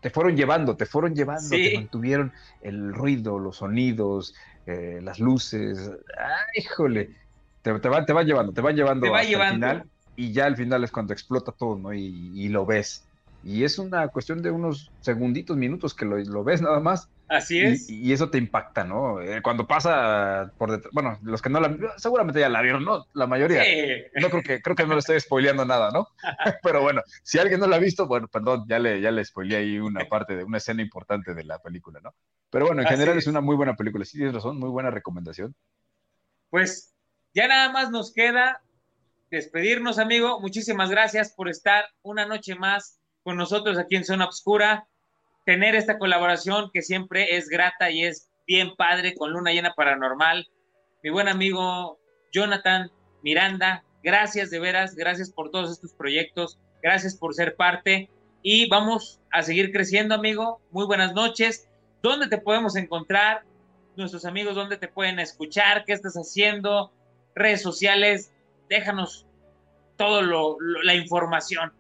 te, fueron llevando, te fueron llevando, te mantuvieron el ruido, los sonidos, eh, las luces, ah, híjole, te, te, van, te van llevando, te van llevando hasta el final. y ya al final es cuando explota todo, ¿no? Y, lo ves. Y es una cuestión de unos segunditos, minutos que lo, ves nada más. Así es. Y, eso te impacta, ¿no? Eh, cuando pasa por detrás, bueno, los que no la seguramente ya la vieron, ¿no? La mayoría. No creo que, creo que no le estoy spoileando nada, ¿no? (laughs) Pero bueno, si alguien no la ha visto, bueno, perdón, ya le, ya le spoileé ahí una parte de una escena importante de la película, ¿no? Pero bueno, en general es. es una muy buena película, sí tienes razón, muy buena recomendación. Pues ya nada más nos queda despedirnos, amigo. Muchísimas gracias por estar una noche más con nosotros aquí en Zona Obscura. Tener esta colaboración que siempre es grata y es bien padre con Luna Llena Paranormal. Mi buen amigo Jonathan Miranda, gracias de veras, gracias por todos estos proyectos, gracias por ser parte y vamos a seguir creciendo, amigo. Muy buenas noches. ¿Dónde te podemos encontrar? Nuestros amigos, ¿dónde te pueden escuchar? ¿Qué estás haciendo? Redes sociales, déjanos todo lo, la información.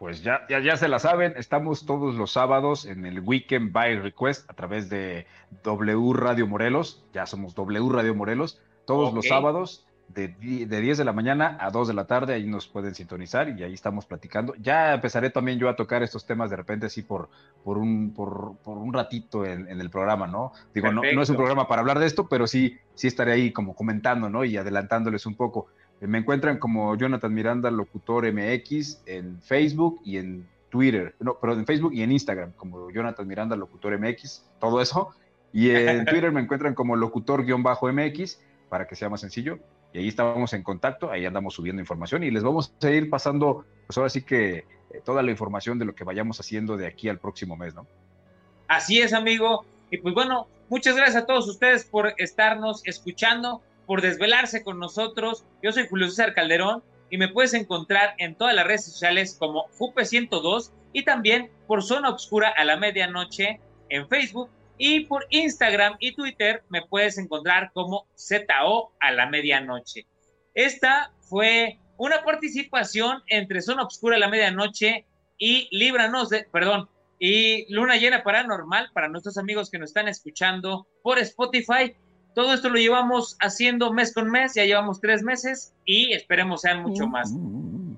Pues ya, ya, ya se la saben, estamos todos los sábados en el Weekend by Request a través de W Radio Morelos, ya somos W Radio Morelos, todos los sábados de, de 10 de la mañana a 2 de la tarde, ahí nos pueden sintonizar y ahí estamos platicando. Ya empezaré también yo a tocar estos temas de repente así por, por, un, por, por un ratito en, en, el programa, ¿no? Digo, no, no, es un programa para hablar de esto, pero sí, sí estaré ahí como comentando, ¿no? Y adelantándoles un poco. Eh, me encuentran como Jonathan Miranda Locutor MX en Facebook y en Twitter, no, pero en Facebook y en Instagram, como Jonathan Miranda Locutor MX, todo eso. Y en (laughs) Twitter me encuentran como locutor-mx para que sea más sencillo y ahí estamos en contacto, ahí andamos subiendo información y les vamos a ir pasando, pues ahora sí que eh, toda la información de lo que vayamos haciendo de aquí al próximo mes, ¿no? Así es, amigo. Y pues bueno, muchas gracias a todos ustedes por estarnos escuchando, por desvelarse con nosotros. Yo soy Julio César Calderón y me puedes encontrar en todas las redes sociales como Jupe102 y también por Zona Obscura a la medianoche en Facebook, y por Instagram y Twitter me puedes encontrar como ZO a la medianoche. Esta fue una participación entre Zona Obscura a la medianoche y Líbranos de, perdón, y Luna Llena Paranormal para nuestros amigos que nos están escuchando por Spotify. Todo esto lo llevamos haciendo mes con mes, ya llevamos tres meses y esperemos sean mucho más.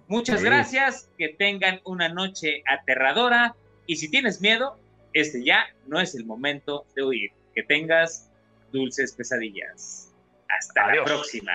Muchas gracias, que tengan una noche aterradora y si tienes miedo, este ya no es el momento de huir. Que tengas dulces pesadillas. Hasta la próxima.